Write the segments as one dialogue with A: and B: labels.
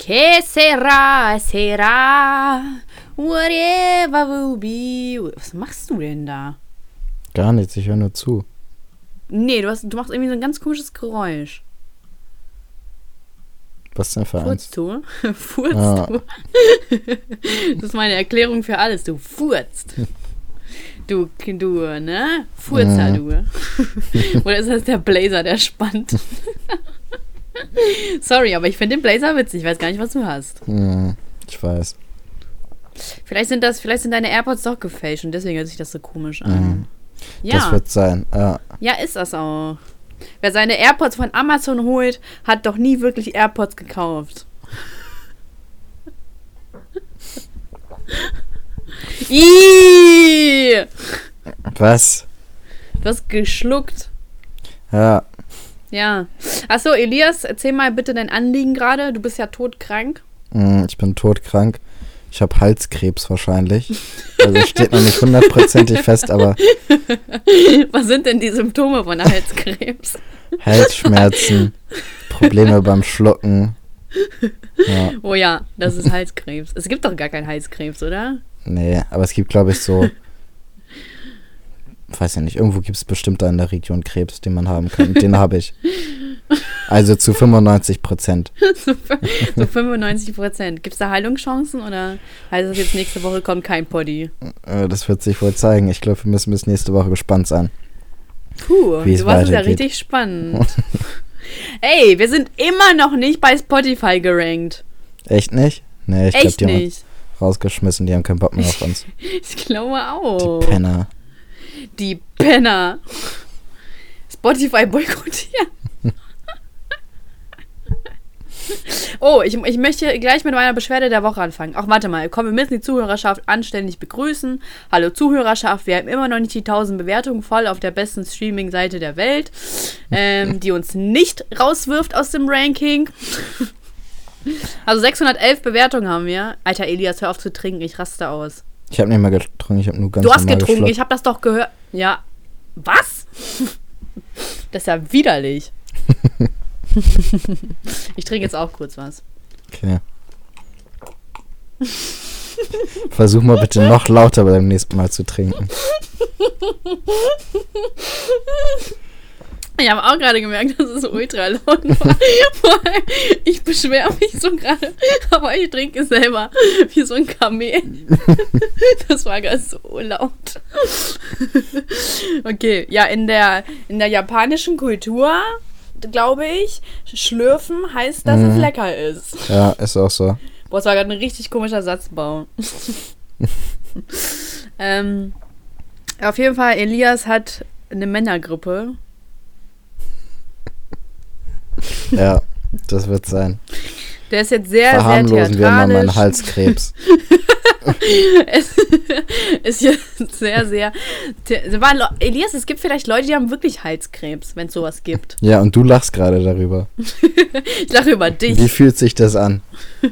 A: Que sera, sera, whatever will be. Was machst du denn da?
B: Gar nichts, ich höre nur zu.
A: Nee, du, hast, du machst irgendwie so ein ganz komisches Geräusch.
B: Was denn für eins?
A: Furzt du? Furzt
B: Ah.
A: das ist meine Erklärung für alles. Du furzt. Du, du, ne? Furzer, du. Oder ist das der Blazer, der spannt? Sorry, aber ich finde den Blazer witzig. Ich weiß gar nicht, was du hast.
B: Hm, ich weiß.
A: Vielleicht sind das, vielleicht sind deine AirPods doch gefälscht und deswegen hört sich das so komisch an.
B: Mhm.
A: Ja,
B: Das wird sein. Ja.
A: ja, ist das auch. Wer seine AirPods von Amazon holt, hat doch nie wirklich AirPods gekauft. Ihhh!
B: Was?
A: Du hast geschluckt.
B: Ja.
A: Ja. Achso, Elias, erzähl mal bitte dein Anliegen gerade. Du bist ja todkrank.
B: Hm, Ich bin todkrank. Ich habe Halskrebs wahrscheinlich. Also steht noch nicht hundertprozentig fest, aber
A: Was sind denn die Symptome von Halskrebs?
B: Halsschmerzen, Probleme beim Schlucken. Ja,
A: oh ja, das ist Halskrebs. Es gibt doch gar keinen Halskrebs, oder?
B: nee, aber es gibt, glaube ich, so. Weiß ja nicht, irgendwo gibt es bestimmt da in der Region Krebs, den man haben kann. Den habe ich. Also zu 95 Prozent.
A: so 95 Prozent. Gibt es da Heilungschancen oder heißt das jetzt nächste Woche kommt kein Poddy?
B: Äh, Das wird sich wohl zeigen. Ich glaube, wir müssen bis nächste Woche gespannt sein.
A: Puh, du warst ja richtig spannend. Ey, wir sind immer noch nicht bei Spotify gerankt.
B: Echt nicht? Nee, ich glaube, die haben
A: nicht.
B: rausgeschmissen. Die haben keinen Bock mehr auf uns.
A: Ich glaube auch.
B: Die Penner.
A: Die Penner. Spotify boykottieren. Oh, ich, ich möchte gleich mit meiner Beschwerde der Woche anfangen. Ach, warte mal. Komm, wir müssen die Zuhörerschaft anständig begrüßen. Hallo Zuhörerschaft, wir haben immer noch nicht die 1000 Bewertungen voll auf der besten Streaming-Seite der Welt, ähm, die uns nicht rauswirft aus dem Ranking. Also 611 Bewertungen haben wir. Alter, Elias, hör auf zu trinken, ich raste aus.
B: Ich habe nicht mal getrunken, ich habe nur ganz
A: Du hast getrunken,
B: geschluckt.
A: ich habe das doch gehört. Ja. Was? Das ist ja widerlich. ich trinke jetzt auch kurz was.
B: Okay. Versuch mal bitte noch lauter beim nächsten Mal zu trinken.
A: Ich habe auch gerade gemerkt, dass es ultra laut war. Ich beschwere mich so gerade, aber ich trinke selber wie so ein Kamel. Das war gerade so laut. Okay, ja, in der, in der japanischen Kultur, glaube ich, schlürfen heißt, dass es
B: Mhm.
A: lecker ist.
B: Ja, ist auch so.
A: Boah, das war gerade ein richtig komischer Satzbau. ähm, auf jeden Fall, Elias hat eine Männergrippe.
B: Ja, das wird sein.
A: Der ist jetzt sehr, sehr
B: Verharmlosen wir mal meinen
A: theatralisch.
B: Halskrebs.
A: es ist jetzt sehr, sehr. Elias, es gibt vielleicht Leute, die haben wirklich Halskrebs, wenn es sowas gibt.
B: Ja, und du lachst gerade darüber.
A: Ich lache über dich.
B: Wie fühlt sich das an?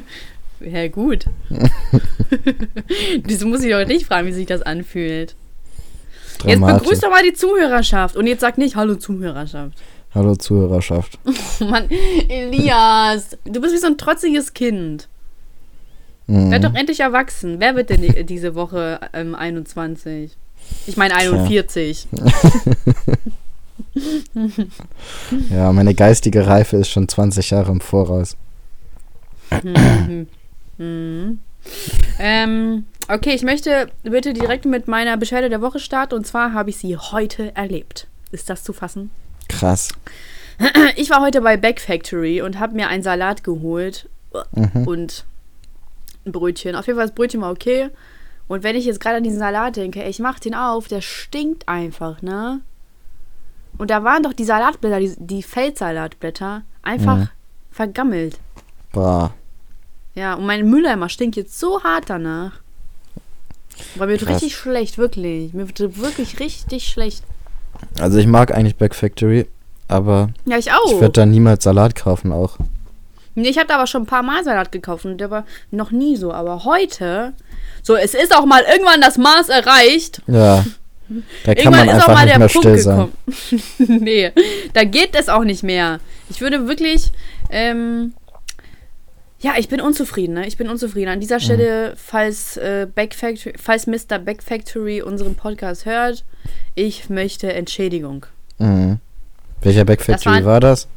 A: Ja, gut. Wieso muss ich doch nicht fragen, wie sich das anfühlt? Jetzt
B: Dramatisch.
A: begrüßt doch mal die Zuhörerschaft und jetzt sag nicht Hallo Zuhörerschaft.
B: Hallo Zuhörerschaft.
A: Mann, Elias, du bist wie so ein trotziges Kind.
B: Mhm.
A: Werd doch endlich erwachsen. Wer wird denn die- diese Woche ähm, 21? Ich meine 41.
B: Ja, meine geistige Reife ist schon 20 Jahre im Voraus.
A: Mhm. Mhm. Ähm, okay, ich möchte bitte direkt mit meiner Beschwerde der Woche starten. Und zwar habe ich sie heute erlebt. Ist das zu fassen?
B: Krass.
A: Ich war heute bei Back Factory und habe mir einen Salat geholt
B: Mhm.
A: und ein Brötchen. Auf jeden Fall, das Brötchen war okay. Und wenn ich jetzt gerade an diesen Salat denke, ey, ich mach den auf, der stinkt einfach, ne? Und da waren doch die Salatblätter, die, die Feldsalatblätter, einfach
B: Mhm.
A: vergammelt.
B: Boah.
A: Ja, und mein Mülleimer stinkt jetzt so hart danach. War mir wird
B: Krass.
A: richtig schlecht, wirklich. Mir wird wirklich richtig schlecht.
B: Also ich mag eigentlich Back Factory, aber
A: Ja, ich auch.
B: ich werde da niemals Salat kaufen auch.
A: Nee, ich habe da aber schon ein paar Mal Salat gekauft und der war noch nie so. Aber heute, so, es ist auch mal irgendwann das Maß erreicht.
B: Ja. Da kann
A: irgendwann
B: man
A: ist auch
B: einfach
A: mal
B: nicht
A: der
B: mehr
A: Punkt
B: still sein.
A: gekommen. nee, da geht es auch nicht mehr. Ich würde wirklich, ähm, Ja, ich bin unzufrieden, ne? Ich bin unzufrieden. An dieser Stelle, falls, äh, Back Factory, falls Mr. Back Factory unseren Podcast hört, ich möchte Entschädigung.
B: Mhm. Welcher Back
A: Das war-
B: war das?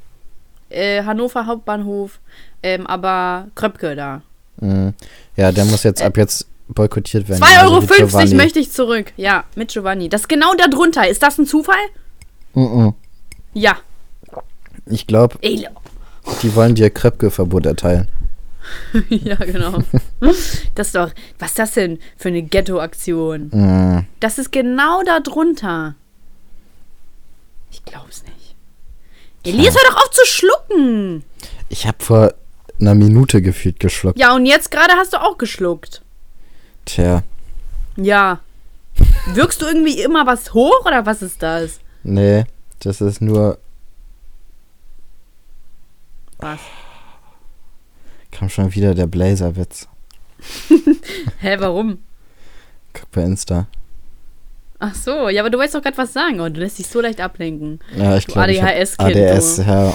A: Äh, Hannover Hauptbahnhof, ähm, aber Kröpke da.
B: Mhm. Ja, der muss jetzt ab jetzt boykottiert werden.
A: 2,50
B: genauso
A: Euro
B: Giovanni.
A: möchte ich zurück. Ja, mit Giovanni. Das ist genau da drunter. Ist das ein Zufall?
B: Mhm.
A: Ja.
B: Ich glaube, die wollen dir Kröpke-Verbot erteilen.
A: ja, genau. Das ist doch, was ist das denn für eine Ghetto-Aktion?
B: Mhm.
A: Das ist genau da drunter. Ich glaub's nicht. Elias, hör doch auf zu schlucken.
B: Ich habe vor einer Minute gefühlt geschluckt.
A: Ja, und jetzt gerade hast du auch geschluckt.
B: Tja,
A: Ja. Wirkst du irgendwie immer was hoch oder was ist das?
B: nee, das ist nur.
A: Was?
B: Kam schon wieder der Blazer-Witz.
A: Hä, warum?
B: Guck bei Insta.
A: Ach so, ja, aber du wolltest doch gerade was sagen. Oh, du lässt dich so leicht ablenken.
B: Ja, ich glaube.
A: ADHS-Kind,
B: ADS, ja.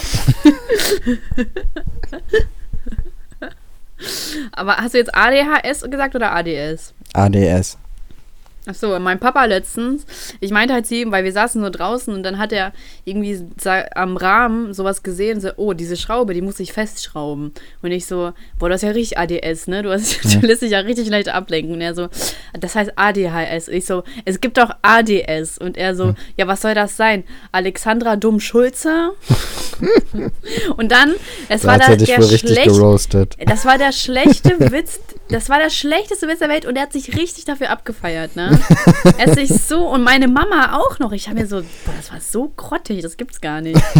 A: Aber hast du jetzt ADHS gesagt oder ADS?
B: ADS.
A: Ach so, mein Papa letztens, ich meinte halt zu ihm, weil wir saßen so draußen und dann hat er irgendwie am Rahmen sowas gesehen, so, oh, diese Schraube, die muss ich festschrauben. Und ich so, boah, das ist ja richtig ADS, ne? Du, hast, du lässt dich ja richtig leicht ablenken. Und er so, das heißt ADHS. Und ich so, es gibt doch ADS. Und er so, ja, was soll das sein? Alexandra Dumm-Schulze? und dann, es
B: Da
A: war
B: hat
A: da
B: dich
A: der
B: wohl richtig
A: schlecht,
B: geroastet.
A: das war der schlechte Witz. Das war der schlechteste Witz der Welt und er hat sich richtig dafür abgefeiert, ne? Hat sich so und meine Mama auch noch. Ich habe mir so, boah, das war so grottig, das gibt's gar nicht.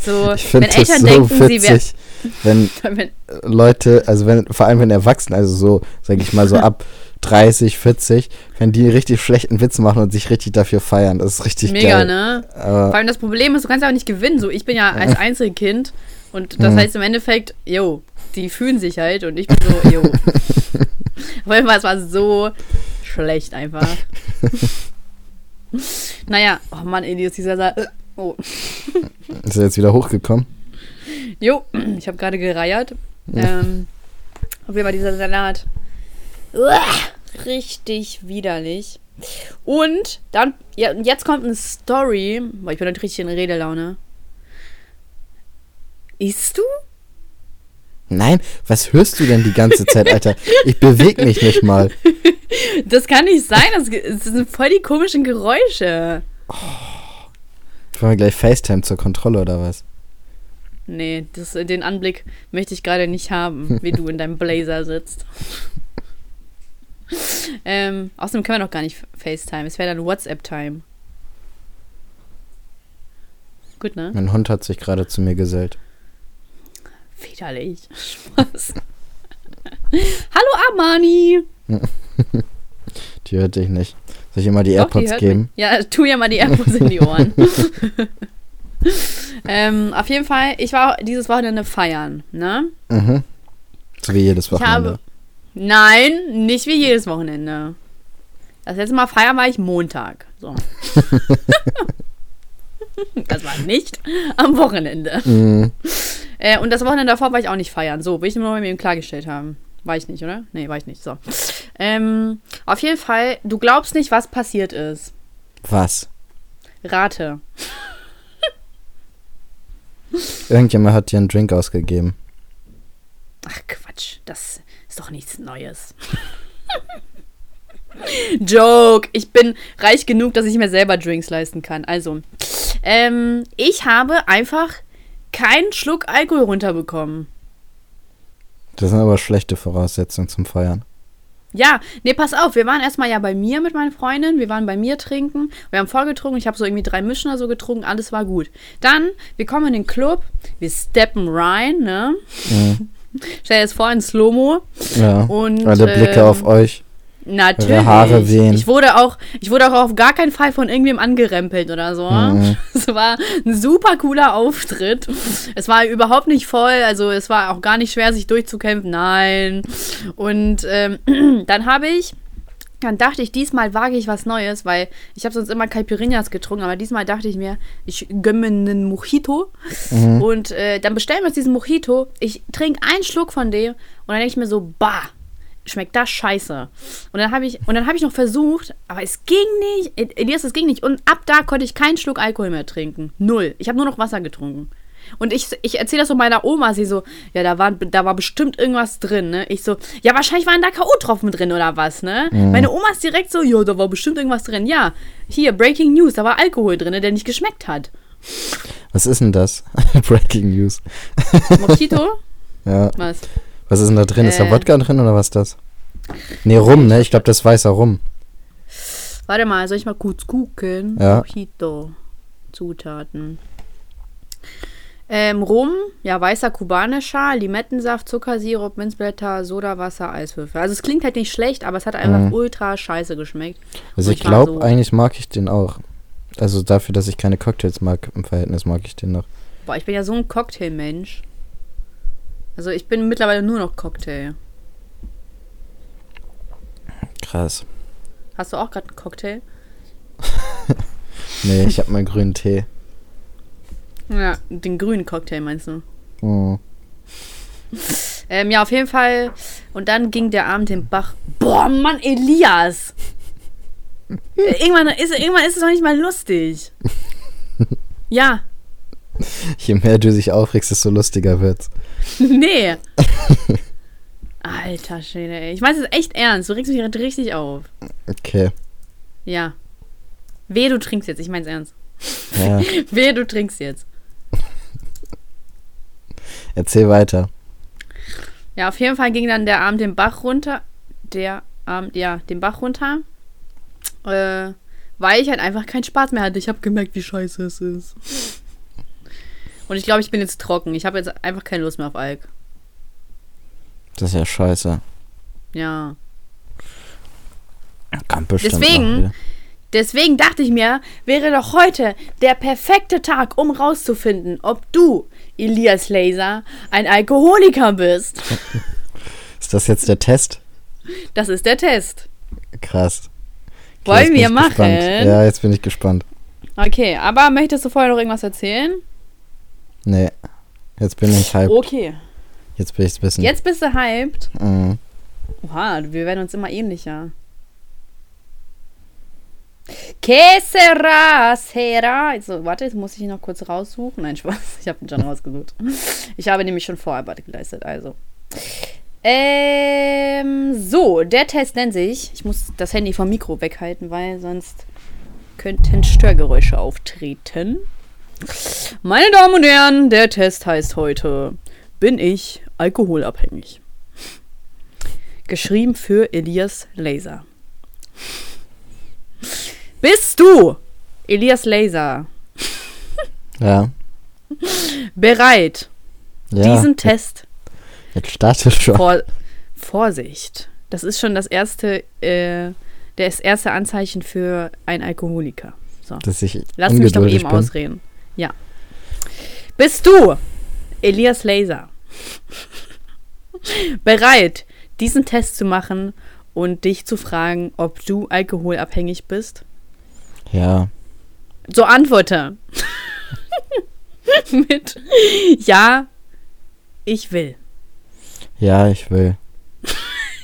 A: So,
B: Ich
A: wenn Eltern
B: so
A: denken, sie
B: witzig, wenn
A: wären.
B: Leute, also wenn, vor allem wenn Erwachsene, also so, sag ich mal, so ab 30, 40, wenn die richtig schlechten Witz machen und sich richtig dafür feiern, das ist richtig
A: Mega,
B: geil.
A: ne?
B: Aber,
A: Vor allem das Problem ist, du kannst ja auch nicht gewinnen. So, ich bin ja als Einzelkind und das
B: Mhm.
A: heißt im Endeffekt, yo, die fühlen sich halt und ich bin so, yo. Weil es war so schlecht einfach. naja, oh Mann, Elias, dieser Sa Oh.
B: ist er jetzt wieder hochgekommen?
A: Jo, ich habe gerade gereiert. Ähm, auf jeden Fall dieser Salat. Uah, richtig widerlich. Und dann, ja, jetzt kommt eine Story. Boah, ich bin heute richtig in Redelaune. Isst du?
B: Nein, was hörst du denn die ganze Zeit, Alter? Ich bewege mich nicht mal.
A: Das kann nicht sein. Das, das sind voll die komischen Geräusche.
B: Wollen wir gleich FaceTime zur Kontrolle oder was?
A: Nee, das, den Anblick möchte ich gerade nicht haben, wie du in deinem Blazer sitzt. ähm, außerdem können wir noch gar nicht FaceTime. Es wäre dann WhatsApp-Time. Gut, ne?
B: Mein Hund hat sich gerade zu mir gesellt.
A: Widerlich. Spaß. Hallo Armani.
B: Die hört dich nicht. Soll ich immer die
A: Doch,
B: AirPods
A: hört
B: geben?
A: mich. Ja, tu ja mal die AirPods in die Ohren. ähm, auf jeden Fall, ich war dieses Wochenende feiern, ne?
B: Mhm. So wie jedes Wochenende.
A: habe. Nein, nicht wie jedes Wochenende. Das letzte Mal feiern war ich Montag. So. das war nicht am Wochenende.
B: Mhm.
A: Äh, und das Wochenende davor war ich auch nicht feiern. So, will ich nur mal mit ihm klargestellt haben. War ich nicht, oder? Nee, war ich nicht. So. Ähm, auf jeden Fall, du glaubst nicht, was passiert ist.
B: Was?
A: Rate.
B: Irgendjemand hat dir einen Drink ausgegeben.
A: Ach Quatsch, das ist doch nichts Neues. Joke. Ich bin reich genug, dass ich mir selber Drinks leisten kann. Also, ähm, ich habe einfach keinen Schluck Alkohol runterbekommen.
B: Das sind aber schlechte Voraussetzungen zum Feiern.
A: Ja, nee, pass auf, wir waren erstmal ja bei mir mit meinen Freundinnen, wir waren bei mir trinken, wir haben vorgetrunken, ich habe so irgendwie drei Mischner so getrunken, alles war gut. Dann, wir kommen in den Club, wir steppen rein, ne?
B: Mhm.
A: Stell dir das vor in Slow-Mo.
B: Ja.
A: Und,
B: Alle Blicke
A: ähm,
B: auf euch.
A: Natürlich.
B: Eure Haare wehen.
A: Ich wurde auch, ich wurde auch auf gar keinen Fall von irgendwem angerempelt oder so.
B: Mhm.
A: Es war ein super cooler Auftritt. Es war überhaupt nicht voll, also es war auch gar nicht schwer, sich durchzukämpfen. Nein. Und ähm, dann habe ich dann dachte ich, diesmal wage ich was Neues, weil ich habe sonst immer Caipirinhas getrunken, aber diesmal dachte ich mir, ich gönne mir einen Mojito und äh, dann bestellen wir uns diesen Mojito. Ich trinke einen Schluck von dem und dann denke ich mir so, bah, schmeckt das scheiße. Und dann habe ich und dann habe ich noch versucht, aber es ging nicht. Elias, es ging nicht und ab da konnte ich keinen Schluck Alkohol mehr trinken. Null. Ich habe nur noch Wasser getrunken. Und ich, ich erzähle das so meiner Oma, sie so, ja, da war, da war bestimmt irgendwas drin, ne? Ich so, ja, wahrscheinlich waren da K.O.-Tropfen drin oder was, ne? Meine Oma ist direkt so, ja, da war bestimmt irgendwas drin. Ja, hier, Breaking News, da war Alkohol drin, der nicht geschmeckt hat.
B: Was ist denn das? Breaking News.
A: Mojito?
B: Ja.
A: was?
B: Was ist denn da drin? Ist da
A: Äh.
B: Wodka drin oder was ist das? Nee, Rum, ne? Ich glaube, das ist weißer Rum.
A: Warte mal, soll ich mal kurz gucken?
B: Ja.
A: Mojito. Zutaten. Ähm, Rum, ja, weißer kubanischer, Limettensaft, Zuckersirup, Minzblätter, Sodawasser, Eiswürfel. Also es klingt halt nicht schlecht, aber es hat einfach
B: Mhm.
A: ultra scheiße geschmeckt.
B: Also
A: Und
B: ich glaube,
A: so,
B: eigentlich mag ich den auch. Also dafür, dass ich keine Cocktails mag, im Verhältnis mag ich den noch.
A: Boah, ich bin ja so ein Cocktailmensch. Also ich bin mittlerweile nur noch Cocktail.
B: Krass.
A: Hast du auch gerade einen Cocktail?
B: Nee, ich habe meinen grünen Tee.
A: Ja, den grünen Cocktail meinst du?
B: Oh.
A: Ähm, ja, auf jeden Fall. Und dann ging der Abend den Bach. Boah, Mann, Elias! Irgendwann, ist, irgendwann ist es doch nicht mal lustig. Ja,
B: Je mehr du dich aufregst, desto lustiger wird's.
A: nee. Alter Schwede, ey. Ich meine es echt ernst. Du regst mich gerade richtig auf.
B: Okay.
A: Ja. Wehe, du trinkst jetzt. Ich mein's ernst.
B: Ja,
A: Wehe, du trinkst jetzt.
B: erzähl weiter.
A: Ja, auf jeden Fall ging dann der Abend den Bach runter. Der Abend, ja, den Bach runter. Äh, weil ich halt einfach keinen Spaß mehr hatte. Ich habe gemerkt, wie scheiße es ist. Und ich glaube, ich bin jetzt trocken. Ich habe jetzt einfach keine Lust mehr auf Alk.
B: Das ist ja scheiße.
A: Ja.
B: Kommt bestimmt
A: Deswegen-. Deswegen dachte ich mir, wäre doch heute der perfekte Tag, um rauszufinden, ob du, Elias Laser, ein Alkoholiker bist.
B: Ist das jetzt der Test?
A: Das ist der Test.
B: Krass. Okay,
A: Wollen wir machen?
B: Gespannt. Ja, jetzt bin ich gespannt.
A: Okay, aber möchtest du vorher noch irgendwas erzählen?
B: Nee. Jetzt bin ich hyped.
A: Okay.
B: Jetzt bin ich ein bisschen.
A: Jetzt bist du hyped.
B: Mhm.
A: Oha, wir werden uns immer ähnlicher. Que sera, sera. Also, warte, jetzt muss ich ihn noch kurz raussuchen. Nein, Spaß. Ich habe ihn schon rausgesucht. Ich habe nämlich schon Vorarbeit geleistet, also. Ähm, so, der Test nennt sich. Ich muss das Handy vom Mikro weghalten, weil sonst könnten Störgeräusche auftreten. Meine Damen und Herren, der Test heißt heute: Bin ich alkoholabhängig? Geschrieben für Elias Laser. Bist du, Elias Laser,
B: Ja.
A: bereit,
B: ja.
A: diesen Test
B: Jetzt startet schon.
A: vor Vorsicht. Das ist schon das erste, äh, das erste Anzeichen für einen Alkoholiker. So.
B: Dass ich
A: Lass mich doch eben
B: bin.
A: ausreden. Ja. Bist du, Elias Laser, bereit, diesen Test zu machen und dich zu fragen, ob du alkoholabhängig bist?
B: Ja.
A: So antworte. Mit Ja, ich will.
B: Ja, ich will.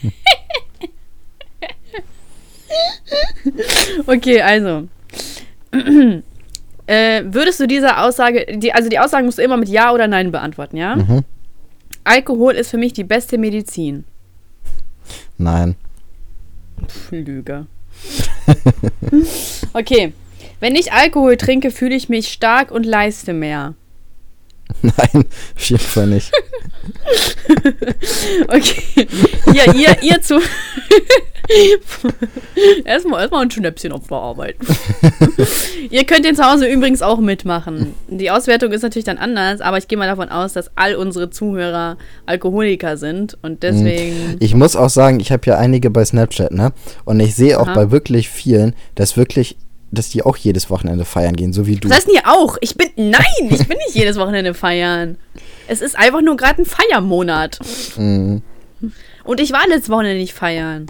A: Okay, also. Äh, würdest du diese Aussage, die, also die Aussage musst du immer mit Ja oder Nein beantworten, ja?
B: Mhm.
A: Alkohol ist für mich die beste Medizin.
B: Nein.
A: Pff, Lüge. okay. Wenn ich Alkohol trinke, fühle ich mich stark und leiste mehr.
B: Nein, auf jeden Fall nicht.
A: Okay. Ja, ihr, ihr zu. erstmal, erstmal ein Schnäppchen aufbearbeiten. ihr könnt den zu Hause übrigens auch mitmachen. Die Auswertung ist natürlich dann anders, aber ich gehe mal davon aus, dass all unsere Zuhörer Alkoholiker sind und deswegen.
B: Ich muss auch sagen, ich habe ja einige bei Snapchat, ne? Und ich sehe auch
A: Aha.
B: bei wirklich vielen, dass wirklich, dass die auch jedes Wochenende feiern gehen, so wie du.
A: Was heißt hier auch? Ich bin. Nein, ich bin nicht jedes Wochenende feiern. Es ist einfach nur gerade ein Feiermonat.
B: Mhm.
A: Und ich war letztes Wochenende nicht feiern.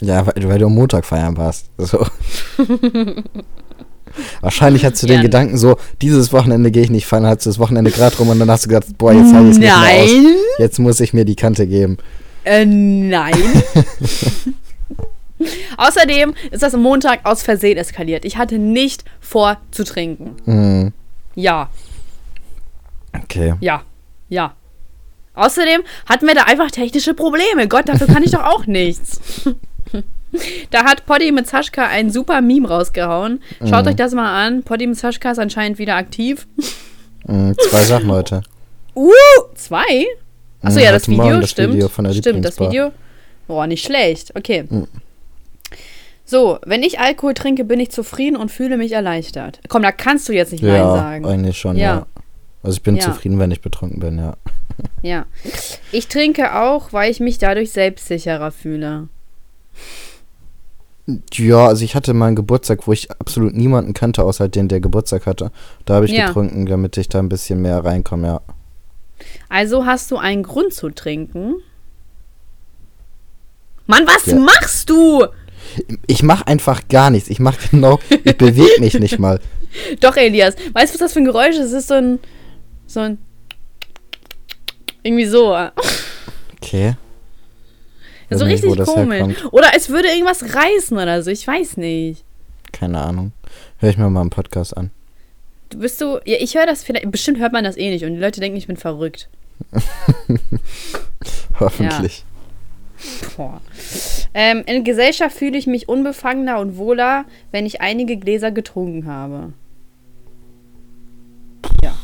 B: Ja, weil, weil du am Montag feiern warst. So. Wahrscheinlich hattest du den
A: Ja.
B: Gedanken so, dieses Wochenende gehe ich nicht feiern, hattest du das Wochenende gerade rum und dann hast du gedacht, boah, jetzt habe ich es nicht mehr aus.
A: Nein.
B: Jetzt muss ich mir die Kante geben.
A: Äh, nein. Außerdem ist das am Montag aus Versehen eskaliert. Ich hatte nicht vor zu trinken.
B: Mhm.
A: Ja,
B: Okay.
A: ja, ja. Außerdem hatten wir da einfach technische Probleme. Gott, dafür kann ich doch auch nichts. Da hat Poddy mit Saschka ein super Meme rausgehauen. Schaut
B: Mhm.
A: euch das mal an. Poddy mit Saschka ist anscheinend wieder aktiv.
B: Mhm, zwei Sachen heute.
A: Uh, zwei? Achso,
B: Mhm,
A: ja, das Video,
B: Morgen das
A: stimmt.
B: Video von der
A: stimmt, das. Video. Boah, nicht schlecht. Okay. So, wenn ich Alkohol trinke, bin ich zufrieden und fühle mich erleichtert. Komm, da kannst du jetzt nicht Nein
B: Ja,
A: sagen.
B: eigentlich schon,
A: Ja.
B: ja. Also ich bin
A: Ja.
B: zufrieden, wenn ich betrunken bin, ja.
A: Ja. Ich trinke auch, weil ich mich dadurch selbstsicherer fühle.
B: Ja, also ich hatte mal einen Geburtstag, wo ich absolut niemanden kannte, außer den, der Geburtstag hatte. Da habe ich
A: Ja.
B: getrunken, damit ich da ein bisschen mehr reinkomme, ja.
A: Also hast du einen Grund zu trinken? Mann, was
B: Ja.
A: machst du?
B: Ich mache einfach gar nichts. Ich mache genau, ich bewege mich nicht mal.
A: Doch, Elias. Weißt du, was das für ein Geräusch ist? Es ist so ein. So ein. Irgendwie so.
B: Okay.
A: So
B: nicht, wo
A: richtig komisch.
B: herkommt.
A: Oder es würde irgendwas reißen oder so. Ich weiß nicht.
B: Keine Ahnung. Hör ich mir mal einen Podcast an.
A: Du bist so. Ja, ich höre das vielleicht. Bestimmt hört man das eh nicht und die Leute denken, ich bin verrückt.
B: Hoffentlich.
A: Boah. Ähm, in Gesellschaft fühle ich mich unbefangener und wohler, wenn ich einige Gläser getrunken habe. Ja.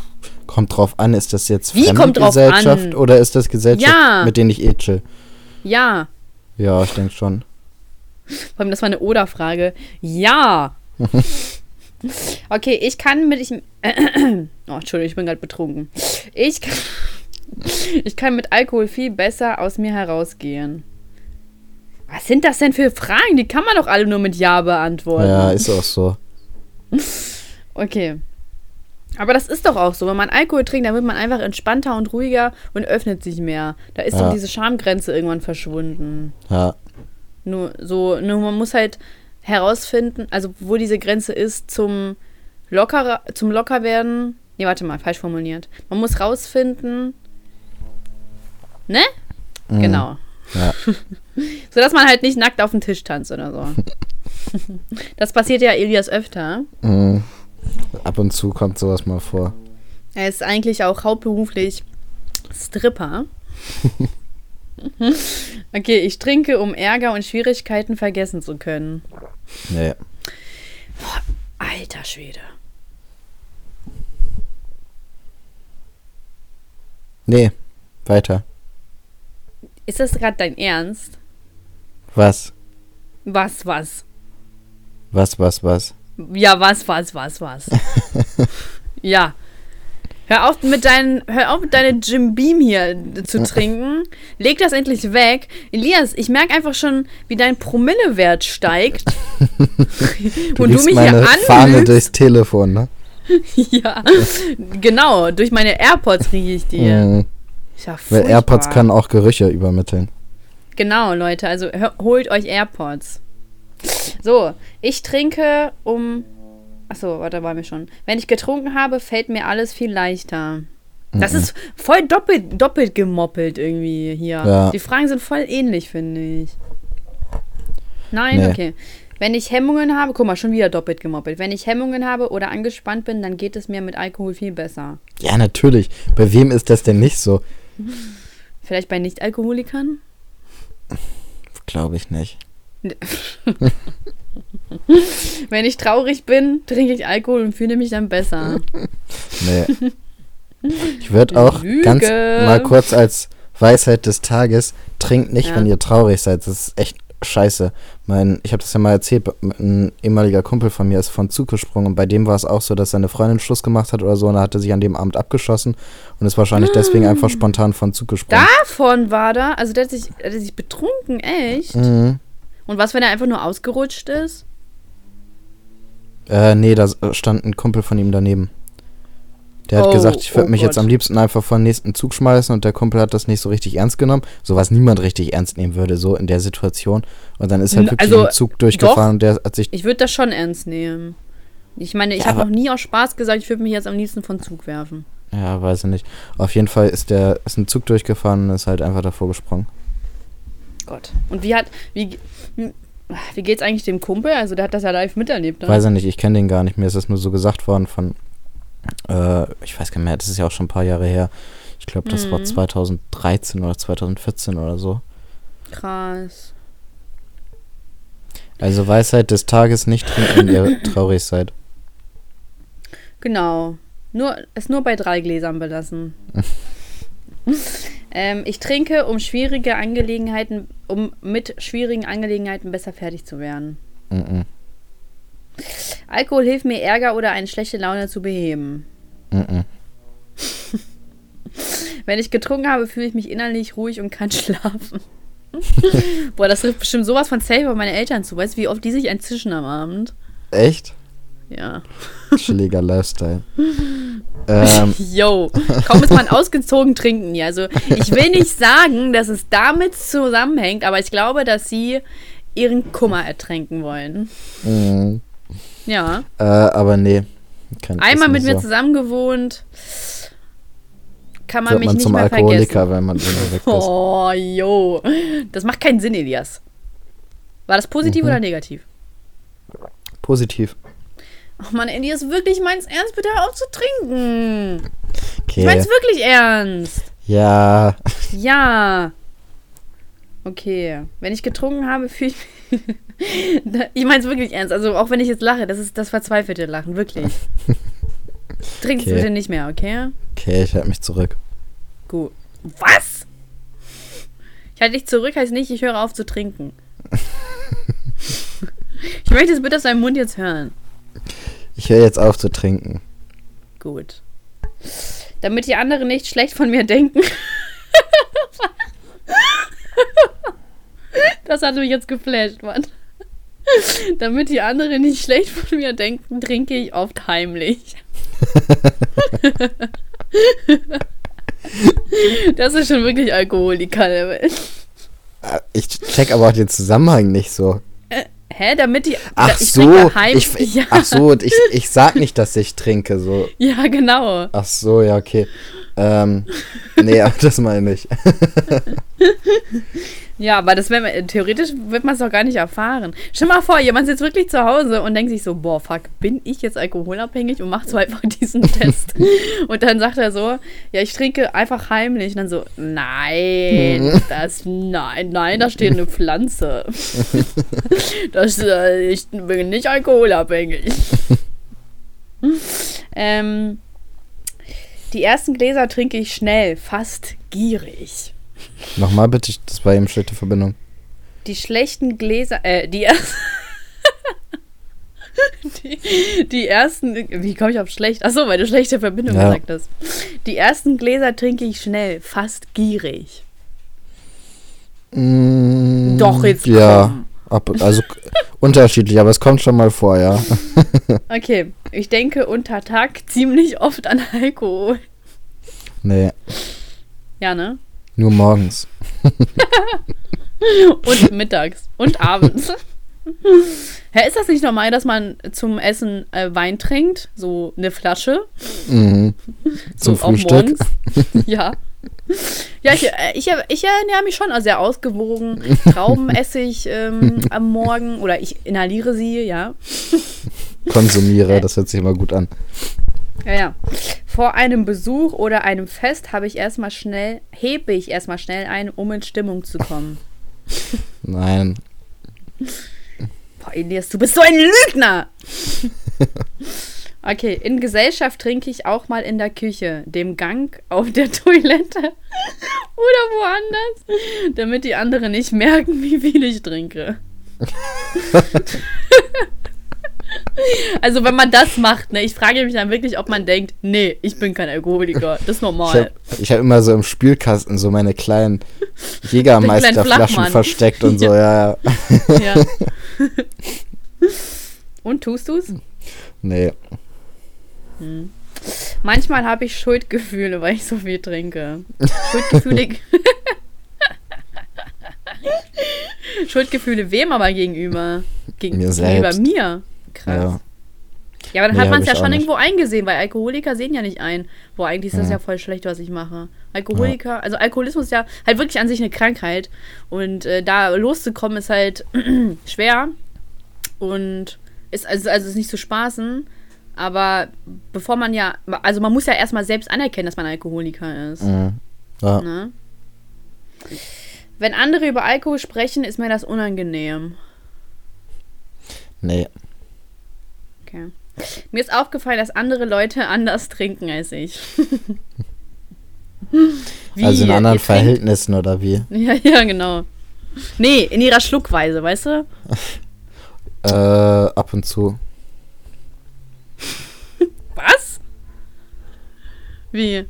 B: Kommt drauf an, ist das jetzt
A: Wie kommt drauf
B: Gesellschaft
A: an?
B: oder ist das Gesellschaft,
A: Ja.
B: mit denen ich eh chill?
A: Ja.
B: Ja, ich denke schon.
A: Vor allem, das war eine Oder-Frage. Ja. Okay, ich kann mit. Ich, oh, Entschuldigung, ich bin gerade betrunken. Ich kann, ich kann mit Alkohol viel besser aus mir herausgehen. Was sind das denn für Fragen? Die kann man doch alle nur mit Ja beantworten.
B: Ja, ist auch so.
A: Okay. Aber das ist doch auch so. Wenn man Alkohol trinkt, dann wird man einfach entspannter und ruhiger und öffnet sich mehr. Da ist
B: Ja.
A: doch diese Schamgrenze irgendwann verschwunden.
B: Ja.
A: Nur so, nur man muss halt herausfinden, also wo diese Grenze ist zum locker, zum locker werden. Nee, warte mal, falsch formuliert. Man muss rausfinden, ne?
B: Mhm.
A: Genau.
B: Ja.
A: So dass man halt nicht nackt auf den Tisch tanzt oder so. das passiert ja Elias öfter.
B: Mhm. Ab und zu kommt sowas mal vor.
A: Er ist eigentlich auch hauptberuflich Stripper. okay, ich trinke, um Ärger und Schwierigkeiten vergessen zu können.
B: Nee.
A: Alter Schwede.
B: Nee. Weiter.
A: Ist das gerade dein Ernst?
B: Was?
A: Was, was?
B: Was, was, was?
A: Ja, was, was, was, was? ja. Hör auf mit deinen, hör auf mit deinem Jim Beam hier zu trinken. Leg das endlich weg. Elias, ich merke einfach schon, wie dein Promillewert steigt.
B: Du
A: Und du mich hier
B: meine Fahne
A: anlügst.
B: durchs Telefon, ne?
A: Ja, genau. Durch meine AirPods rieche ich dir. Ist ja
B: Weil AirPods
A: furchtbar.
B: kann auch Gerüche übermitteln.
A: Genau, Leute. Also holt euch AirPods. So, ich trinke um. Achso, warte, war mir schon. Wenn ich getrunken habe, fällt mir alles viel leichter. Das
B: Mhm.
A: ist voll doppelt, doppelt gemoppelt irgendwie hier.
B: Ja.
A: Die Fragen sind voll ähnlich, finde ich. Nein,
B: Nee.
A: okay. Wenn ich Hemmungen habe, guck mal, schon wieder doppelt gemoppelt. Wenn ich Hemmungen habe oder angespannt bin, dann geht es mir mit Alkohol viel besser.
B: Ja, natürlich. Bei wem ist das denn nicht so?
A: Vielleicht bei Nicht-Alkoholikern?
B: Glaube ich nicht.
A: Wenn ich traurig bin, trinke ich Alkohol und fühle mich dann besser.
B: Nee. Ich würde auch
A: Lüge.
B: ganz mal kurz als Weisheit des Tages, trinkt nicht,
A: Ja.
B: wenn ihr traurig seid. Das ist echt scheiße. Mein, ich habe das ja mal erzählt, ein ehemaliger Kumpel von mir ist von Zug gesprungen und bei dem war es auch so, dass seine Freundin Schluss gemacht hat oder so und er hatte sich an dem Abend abgeschossen und ist wahrscheinlich deswegen einfach spontan von Zug gesprungen.
A: Davon war da, also der hat sich, der hat sich betrunken, echt?
B: Mhm.
A: Und was, wenn er einfach nur ausgerutscht ist?
B: Äh, nee, da stand ein Kumpel von ihm daneben. Der hat
A: Oh,
B: gesagt, ich würde
A: oh
B: mich jetzt
A: Gott.
B: am liebsten einfach vor den nächsten Zug schmeißen und der Kumpel hat das nicht so richtig ernst genommen. So was niemand richtig ernst nehmen würde, so in der Situation. Und dann ist halt wirklich
A: also,
B: ein Zug durchgefahren und der hat sich.
A: Ich würde das schon ernst nehmen. Ich meine, ich
B: Ja,
A: habe noch nie aus Spaß gesagt, ich würde mich jetzt am liebsten von Zug werfen.
B: Ja, weiß ich nicht. Auf jeden Fall ist der ist ein Zug durchgefahren und ist halt einfach davor gesprungen.
A: Gott. Und wie hat, wie, wie, wie geht's eigentlich dem Kumpel? Also der hat das ja live miterlebt, ne?
B: Weiß ich nicht, ich kenne den gar nicht. Mir ist das nur so gesagt worden von. Äh, ich weiß gar nicht mehr, das ist ja auch schon ein paar Jahre her. Ich glaube, das war
A: Mhm.
B: 2013 oder 2014 oder so.
A: Krass.
B: Also Weisheit des Tages nicht trinken, wenn ihr traurig seid.
A: Genau. Nur, es nur bei drei Gläsern belassen. ähm, ich trinke, um schwierige Angelegenheiten, um mit schwierigen Angelegenheiten besser fertig zu werden.
B: Mhm.
A: Alkohol hilft mir, Ärger oder eine schlechte Laune zu beheben.
B: Mhm.
A: Wenn ich getrunken habe, fühle ich mich innerlich ruhig und kann schlafen. Boah, das trifft bestimmt sowas von safe auf meine Eltern zu. Weißt du, wie oft die sich entzischen am Abend?
B: Echt?
A: Ja.
B: Chilliger Lifestyle. ähm,
A: Yo, kaum ist man ausgezogen trinken. Ja, also ich will nicht sagen, dass es damit zusammenhängt, aber ich glaube, dass sie ihren Kummer ertränken wollen.
B: mh,
A: Ja.
B: äh, aber nee.
A: Einmal mit mir
B: so.
A: zusammen gewohnt, kann man
B: Wird
A: mich
B: man
A: nicht
B: zum
A: mehr
B: Alkoholiker,
A: vergessen.
B: wenn man weg ist.
A: Oh, yo. Das macht keinen Sinn, Elias. War das positiv
B: Mhm.
A: oder negativ?
B: Positiv.
A: Ach man, Elias, wirklich meins ernst, bitte auf zu trinken. Ich
B: Okay.
A: meins wirklich ernst.
B: Ja.
A: Ja. Okay. Wenn ich getrunken habe, fühle ich mich. ich meine es wirklich ernst. Also auch wenn ich jetzt lache, das ist das verzweifelte Lachen, wirklich. Trink's
B: Okay.
A: bitte nicht mehr, okay?
B: Okay, ich halte mich zurück.
A: Gut. Was? Ich halte dich zurück, heißt nicht, ich höre auf zu trinken. ich möchte es bitte aus deinem Mund jetzt hören.
B: Ich höre jetzt auf zu trinken.
A: Gut. Damit die anderen nicht schlecht von mir denken. das hat mich jetzt geflasht, Mann. Damit die anderen nicht schlecht von mir denken, trinke ich oft heimlich. das ist schon wirklich Alkoholiker-Level.
B: Äh, Ich check aber auch den Zusammenhang nicht so.
A: Hä? Damit die.
B: Ach
A: ich
B: so, ich,
A: ja,
B: ach so, ich, ich sag nicht, dass ich trinke, so.
A: ja, genau.
B: Ach so, ja, okay. Ähm, nee, das meine ich.
A: Ja, aber das wär, theoretisch wird man es doch gar nicht erfahren. Stell mal vor, jemand sitzt wirklich zu Hause und denkt sich so, boah, fuck, bin ich jetzt alkoholabhängig und macht so einfach diesen Test. und dann sagt er so, ja, ich trinke einfach heimlich. Und dann so, nein, das, nein, nein, da steht eine Pflanze. das, äh, ich bin nicht alkoholabhängig. ähm, die ersten Gläser trinke ich schnell, fast gierig.
B: Nochmal bitte, ich- das war eben schlechte Verbindung.
A: Die schlechten Gläser, äh, die ersten. die, die ersten. Wie komme ich auf schlecht? Achso, weil du schlechte Verbindung
B: Ja.
A: gesagt hast. Die ersten Gläser trinke ich schnell, fast gierig.
B: Mm,
A: Doch, jetzt
B: Ja, ab, also unterschiedlich, aber es kommt schon mal vor, ja.
A: Okay, ich denke unter Tag ziemlich oft an Alkohol.
B: Nee,
A: Ja, ne?
B: Nur morgens.
A: Und mittags. Und abends. Hä, ist das nicht normal, dass man zum Essen äh, Wein trinkt? So eine Flasche?
B: Mhm. Zum
A: so
B: Frühstück.
A: ja. Ja, ich, äh, ich, ich ernähre mich schon sehr ausgewogen. Trauben esse ich ähm, am Morgen oder ich inhaliere sie, ja.
B: Konsumiere, das hört sich immer gut an.
A: Ja, ja. Vor einem Besuch oder einem Fest habe ich erstmal schnell, hebe ich erstmal schnell ein, um in Stimmung zu kommen.
B: Nein.
A: Boah, Elias, du bist so ein Lügner! Okay, in Gesellschaft trinke ich auch mal in der Küche, dem Gang, auf der Toilette oder woanders, damit die anderen nicht merken, wie viel ich trinke. Also wenn man das macht, ne, ich frage mich dann wirklich, ob man denkt, nee, ich bin kein Alkoholiker, das ist
B: Ich
A: normal.
B: habe ich hab immer so im Spülkasten so meine kleinen Jägermeisterflaschen versteckt und so, ja, ja.
A: Ja. Und tust du's?
B: Nee.
A: Manchmal habe ich Schuldgefühle, weil ich so viel trinke. Schuldgefühle. Schuldgefühle wem aber gegenüber? Gegen,
B: Mir
A: gegenüber
B: selbst.
A: mir. Krass.
B: Ja.
A: Ja, aber dann
B: Nee,
A: hat man es ja schon
B: nicht.
A: irgendwo eingesehen, weil Alkoholiker sehen ja nicht ein. Boah, eigentlich ist das
B: Ja.
A: ja voll schlecht, was ich mache. Alkoholiker, also Alkoholismus ist ja halt wirklich an sich eine Krankheit. Und äh, da loszukommen ist halt schwer. Und ist also, also ist nicht zu spaßen. Aber bevor man ja, also man muss ja erstmal selbst anerkennen, dass man Alkoholiker ist.
B: Mhm. Ja.
A: Ne? Wenn andere über Alkohol sprechen, ist mir das unangenehm.
B: Nee.
A: Okay. Mir ist aufgefallen, dass andere Leute anders trinken als ich. Wie?
B: Also in anderen
A: trinkt-
B: Verhältnissen oder wie?
A: Ja, ja, genau. Nee, in ihrer Schluckweise, weißt du?
B: Äh, ab und zu.
A: Was? Wie?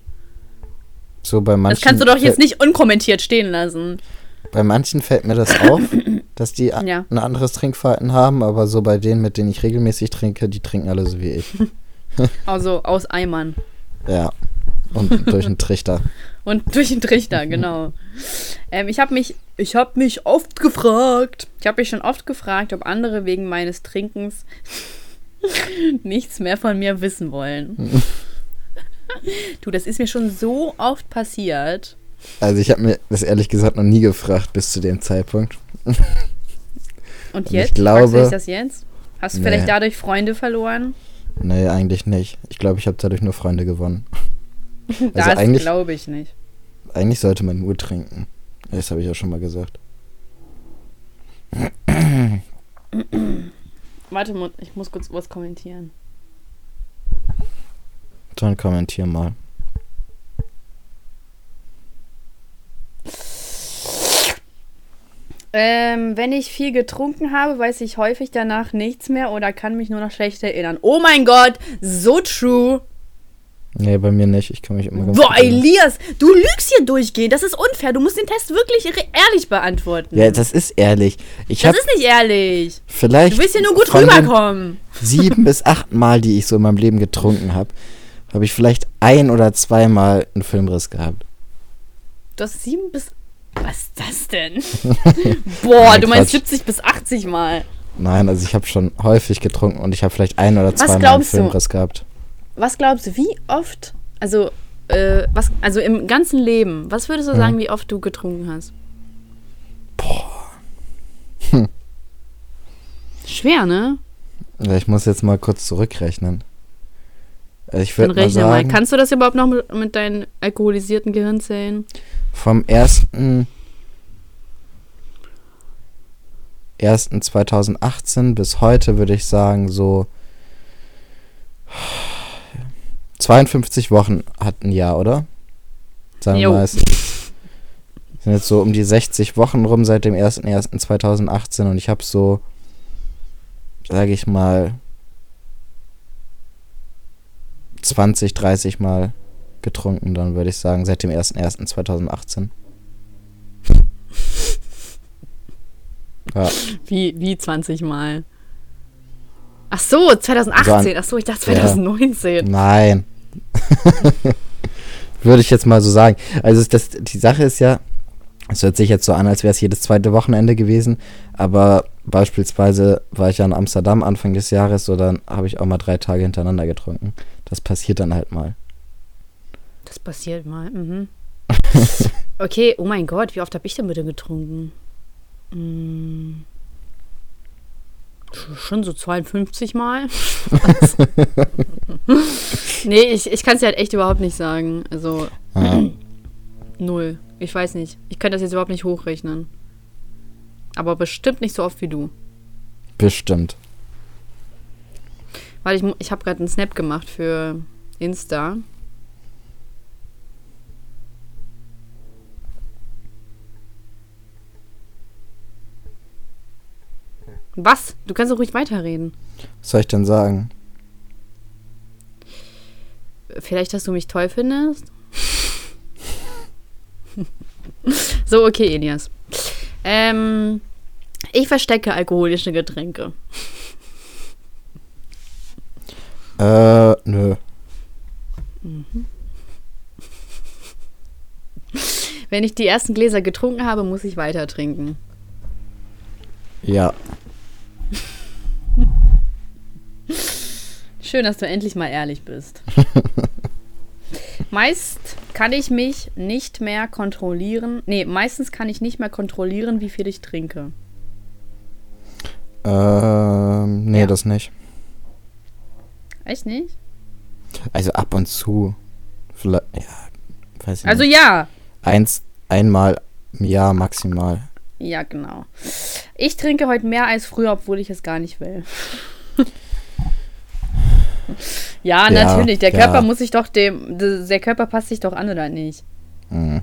B: So bei manchen.
A: Das kannst du doch jetzt nicht unkommentiert stehen lassen.
B: Bei manchen fällt mir das auf, dass die
A: Ja.
B: ein anderes Trinkverhalten haben, aber so bei denen, mit denen ich regelmäßig trinke, die trinken alle so wie ich.
A: Also aus Eimern.
B: Ja. Und durch einen Trichter.
A: Und durch den Trichter, genau. Ähm, ich habe mich, ich habe mich oft gefragt. Ich habe mich schon oft gefragt, ob andere wegen meines Trinkens nichts mehr von mir wissen wollen. du, das ist mir schon so oft passiert.
B: Also ich habe mir das ehrlich gesagt noch nie gefragt bis zu dem Zeitpunkt.
A: Und
B: ich
A: jetzt?
B: glaube-
A: Fragst du dich das jetzt? Hast du
B: Nee.
A: vielleicht dadurch Freunde verloren?
B: Nee, eigentlich nicht. Ich glaube, ich habe dadurch nur Freunde gewonnen.
A: das
B: Also eigentlich-
A: glaube ich nicht.
B: Eigentlich sollte man nur trinken. Das habe ich ja schon mal gesagt.
A: Warte, ich muss kurz was kommentieren.
B: Dann kommentier mal.
A: Ähm, wenn ich viel getrunken habe, weiß ich häufig danach nichts mehr oder kann mich nur noch schlecht erinnern. Oh mein Gott, so true.
B: Nee, bei mir nicht. Ich kann mich immer ganz
A: Boah. Elias, du lügst hier durchgehend. Das ist unfair. Du musst den Test wirklich ehrlich beantworten.
B: Ja, das ist ehrlich. Ich
A: das ist nicht ehrlich.
B: vielleicht
A: Du willst hier nur gut rüberkommen.
B: sieben bis acht Mal, die ich so in meinem Leben getrunken habe, habe ich vielleicht ein oder zweimal einen Filmriss gehabt.
A: Du hast sieben bis. Was ist das denn? Boah,
B: Nein,
A: du meinst
B: Quatsch.
A: 70 bis 80 Mal.
B: Nein, also ich habe schon häufig getrunken und ich habe vielleicht ein oder
A: Was
B: zweimal einen
A: glaubst du?
B: Filmriss gehabt.
A: Was glaubst du, wie oft, also, äh, was, also im ganzen Leben, was würdest du
B: Mhm.
A: sagen, wie oft du getrunken hast?
B: Hm.
A: Schwer, ne?
B: Ja, Ich muss jetzt mal kurz zurückrechnen. Also Ich würde mal
A: rechne mal.
B: sagen,
A: Kannst du das überhaupt noch mit, mit deinen alkoholisierten Gehirnzellen?
B: vom ersten 1.2018 bis heute würde ich sagen so 52 Wochen hat ein Jahr, oder? Sagen wir mal, es sind jetzt so um die 60 Wochen rum seit dem 1.1.2018 und ich habe so, sage ich mal, 20, 30 Mal getrunken, dann würde ich sagen, seit dem 1.1.2018. Ja,
A: Wie, wie 20 Mal? Ach so, 2018. Ach so, ich dachte
B: Ja.
A: 2019.
B: nein. würde ich jetzt mal so sagen. Also das, die Sache ist ja, es hört sich jetzt so an, als wäre es jedes zweite Wochenende gewesen, aber beispielsweise war ich ja in Amsterdam Anfang des Jahres, so dann habe ich auch mal drei Tage hintereinander getrunken. Das passiert dann halt mal.
A: Das passiert mal. Mhm. Okay, oh mein Gott, wie oft habe ich denn bitte getrunken? Hm. Sch- Schon so 52 Mal. nee, ich, ich kann es dir halt echt überhaupt nicht sagen. Also
B: Ja.
A: null. Ich weiß nicht. Ich könnte das jetzt überhaupt nicht hochrechnen. Aber bestimmt nicht so oft wie du.
B: Bestimmt.
A: Weil ich, ich habe gerade einen Snap gemacht für Insta. Was? Du kannst doch ruhig weiterreden.
B: Was soll ich denn sagen?
A: Vielleicht, dass du mich toll findest? so, okay, Elias. Ähm, ich verstecke alkoholische Getränke.
B: Äh, nö.
A: Wenn ich die ersten Gläser getrunken habe, muss ich weiter trinken.
B: Ja.
A: Schön, dass du endlich mal ehrlich bist. Meist kann ich mich nicht mehr kontrollieren. Nee, meistens kann ich nicht mehr kontrollieren, wie viel ich trinke.
B: Ähm, nee,
A: Ja.
B: das nicht.
A: Echt nicht?
B: Also ab und zu. Vielleicht, ja, weiß ich
A: Also
B: nicht.
A: ja.
B: Eins, einmal im Jahr maximal.
A: Ja, genau. Ich trinke heute mehr als früher, obwohl ich es gar nicht will. ja,
B: Ja,
A: natürlich. Der
B: ja.
A: Körper muss sich doch dem. Der Körper passt sich doch an, oder nicht?
B: Mhm.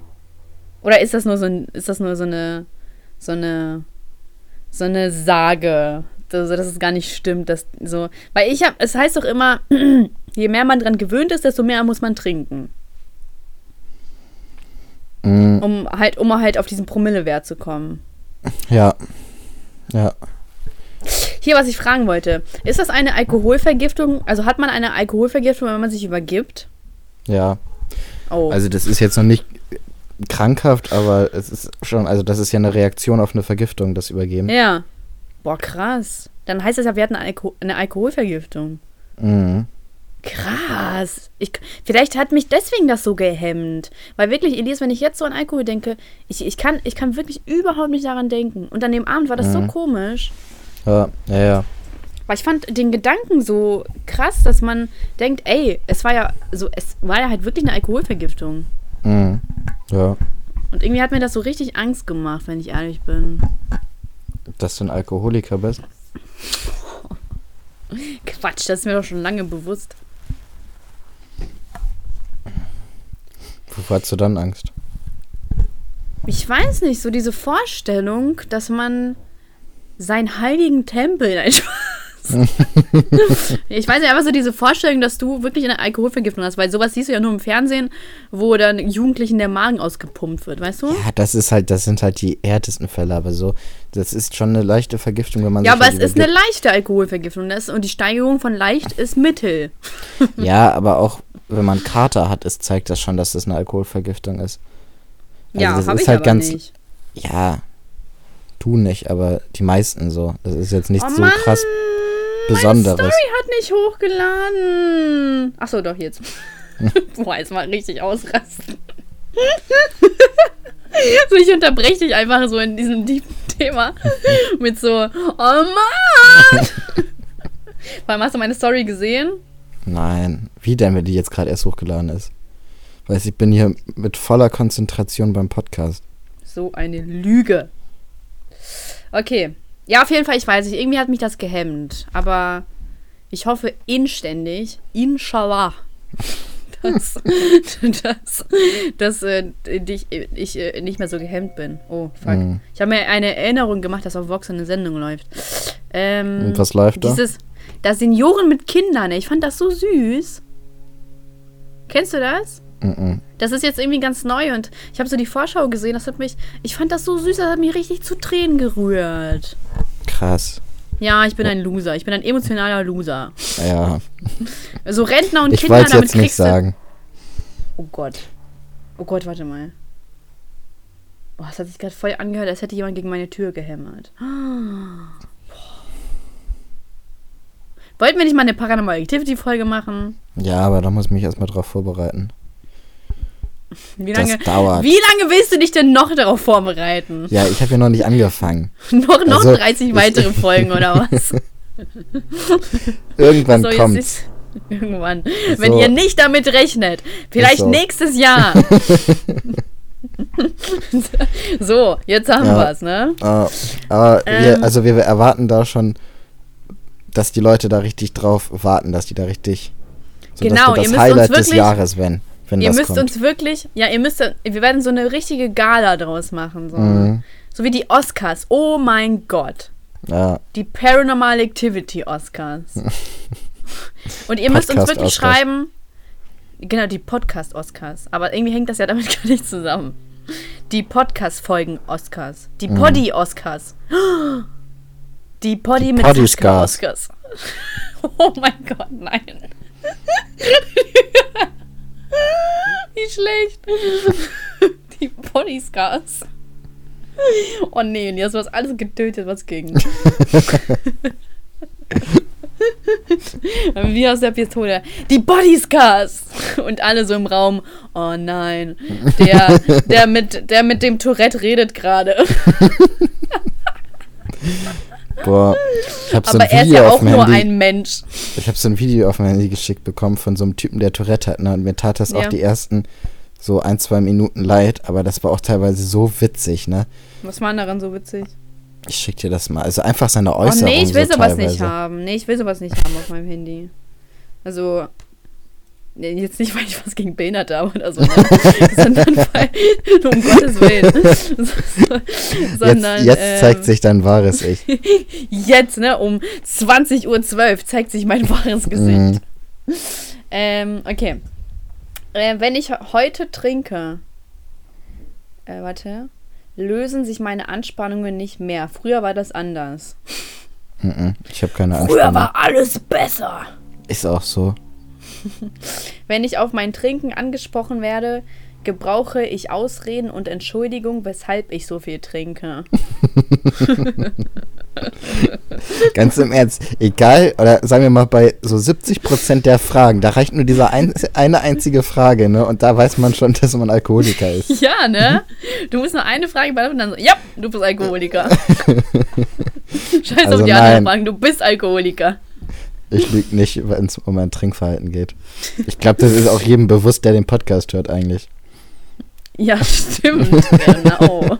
A: Oder ist das nur so ein, ist das nur so eine, so eine, so eine Sage, dass, dass es gar nicht stimmt, dass so, weil ich habe, es heißt doch immer, je mehr man dran gewöhnt ist, desto mehr muss man trinken,
B: Mhm.
A: um halt, um halt auf diesen Promillewert zu kommen.
B: Ja. Ja.
A: Hier, was ich fragen wollte, ist das eine Alkoholvergiftung? Also hat man eine Alkoholvergiftung, wenn man sich übergibt?
B: Ja.
A: Oh,
B: Also das ist jetzt noch nicht krankhaft, aber es ist schon, also das ist ja eine Reaktion auf eine Vergiftung, das Übergeben.
A: ja. Boah, krass. Dann heißt das ja, wir hatten eine, Alko eine Alkoholvergiftung.
B: Mhm.
A: Krass. Ich, vielleicht hat mich deswegen das so gehemmt. Weil wirklich, Elias, wenn ich jetzt so an Alkohol denke, ich, ich, kann, ich kann wirklich überhaupt nicht daran denken. Und an dem Abend war das so
B: Mhm.
A: komisch.
B: Ja, ja, ja.
A: Weil ich fand den Gedanken so krass, dass man denkt, ey, es war ja so, es war ja halt wirklich eine Alkoholvergiftung.
B: Mhm. Ja.
A: Und irgendwie hat mir das so richtig Angst gemacht, wenn ich ehrlich bin.
B: Dass du ein Alkoholiker bist.
A: Quatsch, das ist mir doch schon lange bewusst.
B: Wovor hast du dann Angst?
A: Ich weiß nicht, so diese Vorstellung, dass man seinen heiligen Tempel. Nein. ich weiß nicht, einfach so diese Vorstellung, dass du wirklich eine Alkoholvergiftung hast, weil sowas siehst du ja nur im Fernsehen, wo dann Jugendlichen der Magen ausgepumpt wird, weißt du?
B: Ja, das ist halt, das sind halt die härtesten Fälle, aber so, das ist schon eine leichte Vergiftung, wenn man
A: Ja, aber
B: halt
A: es ist eine leichte Alkoholvergiftung das, und die Steigerung von leicht ist Mittel.
B: Ja, aber auch wenn man Kater hat, ist, zeigt das schon, dass das eine Alkoholvergiftung ist. Also
A: ja,
B: das ist
A: ich
B: halt
A: aber
B: ganz,
A: nicht.
B: ja, du nicht, aber die meisten so. Das ist jetzt nicht
A: Oh
B: so
A: Mann,
B: krass Besonderes.
A: Meine Story hat nicht hochgeladen. Achso, doch jetzt. Boah, jetzt mal richtig ausrasten. so, ich unterbreche dich einfach so in diesem tiefen Thema mit so, oh Mann! Vor allem hast du meine Story gesehen?
B: Nein, wie denn, wenn die jetzt gerade erst hochgeladen ist? Weiß ich bin hier mit voller Konzentration beim Podcast.
A: So eine Lüge. Okay. Ja, auf jeden Fall, ich weiß nicht. Irgendwie hat mich das gehemmt. Aber ich hoffe inständig, inshallah, dass, dass, dass äh, ich, ich äh, nicht mehr so gehemmt bin. Oh, fuck.
B: Mhm.
A: Ich habe mir eine Erinnerung gemacht, dass auf Vox eine Sendung läuft. Ähm,
B: Und was läuft da?
A: dieses, das Senioren mit Kindern, ich fand das so süß. Kennst du das?
B: Mhm.
A: Das ist jetzt irgendwie ganz neu und ich habe so die Vorschau gesehen, das hat mich, ich fand das so süß, das hat mich richtig zu Tränen gerührt.
B: Krass.
A: Ja, ich bin ein Loser, ich bin ein emotionaler Loser.
B: Ja,
A: So Rentner und
B: ich
A: Kinder, damit
B: jetzt nicht
A: kriegst du...
B: sagen.
A: Oh Gott. Oh Gott, warte mal. Oh, das hat sich gerade voll angehört, als hätte jemand gegen meine Tür gehämmert. Wollten wir nicht mal eine Paranormal Activity Folge machen?
B: Ja, aber da muss ich mich erstmal drauf vorbereiten.
A: Wie
B: Das
A: lange,
B: dauert.
A: wie lange willst du dich denn noch darauf vorbereiten?
B: Ja, ich habe ja noch nicht angefangen.
A: noch noch
B: Also,
A: 30
B: ich-
A: weitere Folgen oder was?
B: Irgendwann
A: So,
B: kommt's.
A: Irgendwann. Wenn
B: So.
A: ihr nicht damit rechnet. Vielleicht
B: so.
A: nächstes Jahr. so, jetzt haben
B: Ja.
A: wir's, ne?
B: Äh, aber wir,
A: Ähm.
B: also wir erwarten da schon, dass die Leute da richtig drauf warten, dass die da richtig. So,
A: Genau,
B: das
A: ihr müsst
B: das
A: uns
B: Highlight des
A: wirklich-
B: Jahres, wenn, wenn
A: Ihr
B: das
A: müsst
B: kommt.
A: uns wirklich, ja, ihr müsst, wir werden so eine richtige Gala draus machen. So,
B: Mhm.
A: so wie die Oscars. Oh mein Gott.
B: ja,
A: Die Paranormal Activity Oscars. Und ihr müsst uns wirklich
B: Podcast-Oscars.
A: schreiben. Genau, die Podcast Oscars. Aber irgendwie hängt das ja damit gar nicht zusammen. Die Podcast-Folgen Oscars. Die
B: Mhm.
A: Poddy Oscars. Die Poddy
B: Die
A: mit. Oscars. Oh mein Gott, nein. Wie schlecht. Die Bodyscars. Oh nee, du hast was alles getötet, was ging. Wie aus der Pistole. Die Bodyscars! Und alle so im Raum. Oh nein. Der, der, mit, der mit dem Tourette redet gerade.
B: Boah, ich habe so
A: Aber
B: ein
A: er ist
B: Video
A: ja
B: auf
A: auch
B: dem
A: nur
B: Handy.
A: ein Mensch.
B: Ich habe so ein Video auf mein Handy geschickt bekommen von so einem Typen, der Tourette hat, ne? Und mir tat das auch
A: Ja.
B: die ersten so ein, zwei Minuten leid, aber das war auch teilweise so witzig, ne?
A: Was war daran so witzig?
B: Ich schick dir das mal. Also einfach seine
A: Oh
B: Äußerung.
A: nee, ich will
B: so
A: sowas
B: teilweise.
A: nicht haben. Nee, ich will sowas nicht haben auf meinem Handy. Also, nee, jetzt nicht, weil ich was gegen Behinderte habe oder so, ne? sondern weil, um Gottes Willen. So, sondern,
B: jetzt jetzt zeigt
A: ähm,
B: sich dein wahres Ich.
A: Jetzt, ne, um 20.12 Uhr zeigt sich mein wahres Gesicht.
B: Mhm.
A: Ähm, okay. Äh, wenn ich heute trinke, äh, warte, lösen sich meine Anspannungen nicht mehr. Früher war das anders.
B: Mhm. Ich habe keine
A: Früher
B: Anspannung.
A: war alles besser.
B: Ist auch so.
A: Wenn ich auf mein Trinken angesprochen werde, gebrauche ich Ausreden und Entschuldigung, weshalb ich so viel trinke.
B: Ganz im Ernst. Egal, oder sagen wir mal bei so 70% der Fragen, da reicht nur diese ein, eine einzige Frage, ne? Und da weiß man schon, dass man Alkoholiker ist.
A: Ja, ne? Du musst nur eine Frage beantworten und dann so, ja, du bist Alkoholiker. Scheiß
B: Also
A: auf die anderen
B: nein.
A: Fragen, du bist Alkoholiker.
B: Ich lüge nicht, wenn es um mein Trinkverhalten geht. Ich glaube, das ist auch jedem bewusst, der den Podcast hört eigentlich.
A: Ja, stimmt, genau.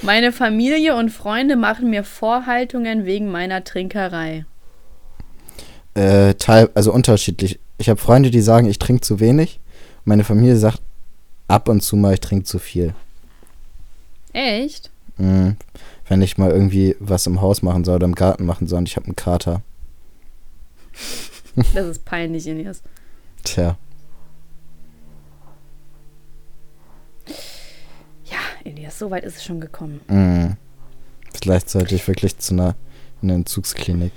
A: Meine Familie und Freunde machen mir Vorhaltungen wegen meiner Trinkerei.
B: Äh, teil, also unterschiedlich. Ich habe Freunde, die sagen, ich trinke zu wenig. Meine Familie sagt ab und zu mal, ich trinke zu viel.
A: Echt?
B: Mhm. Wenn ich mal irgendwie was im Haus machen soll oder im Garten machen soll und ich habe einen Kater.
A: Das ist peinlich, Ines.
B: Tja.
A: Ja, Elias, so weit ist es schon gekommen.
B: Mhm. Vielleicht sollte ich wirklich zu einer, einer Entzugsklinik.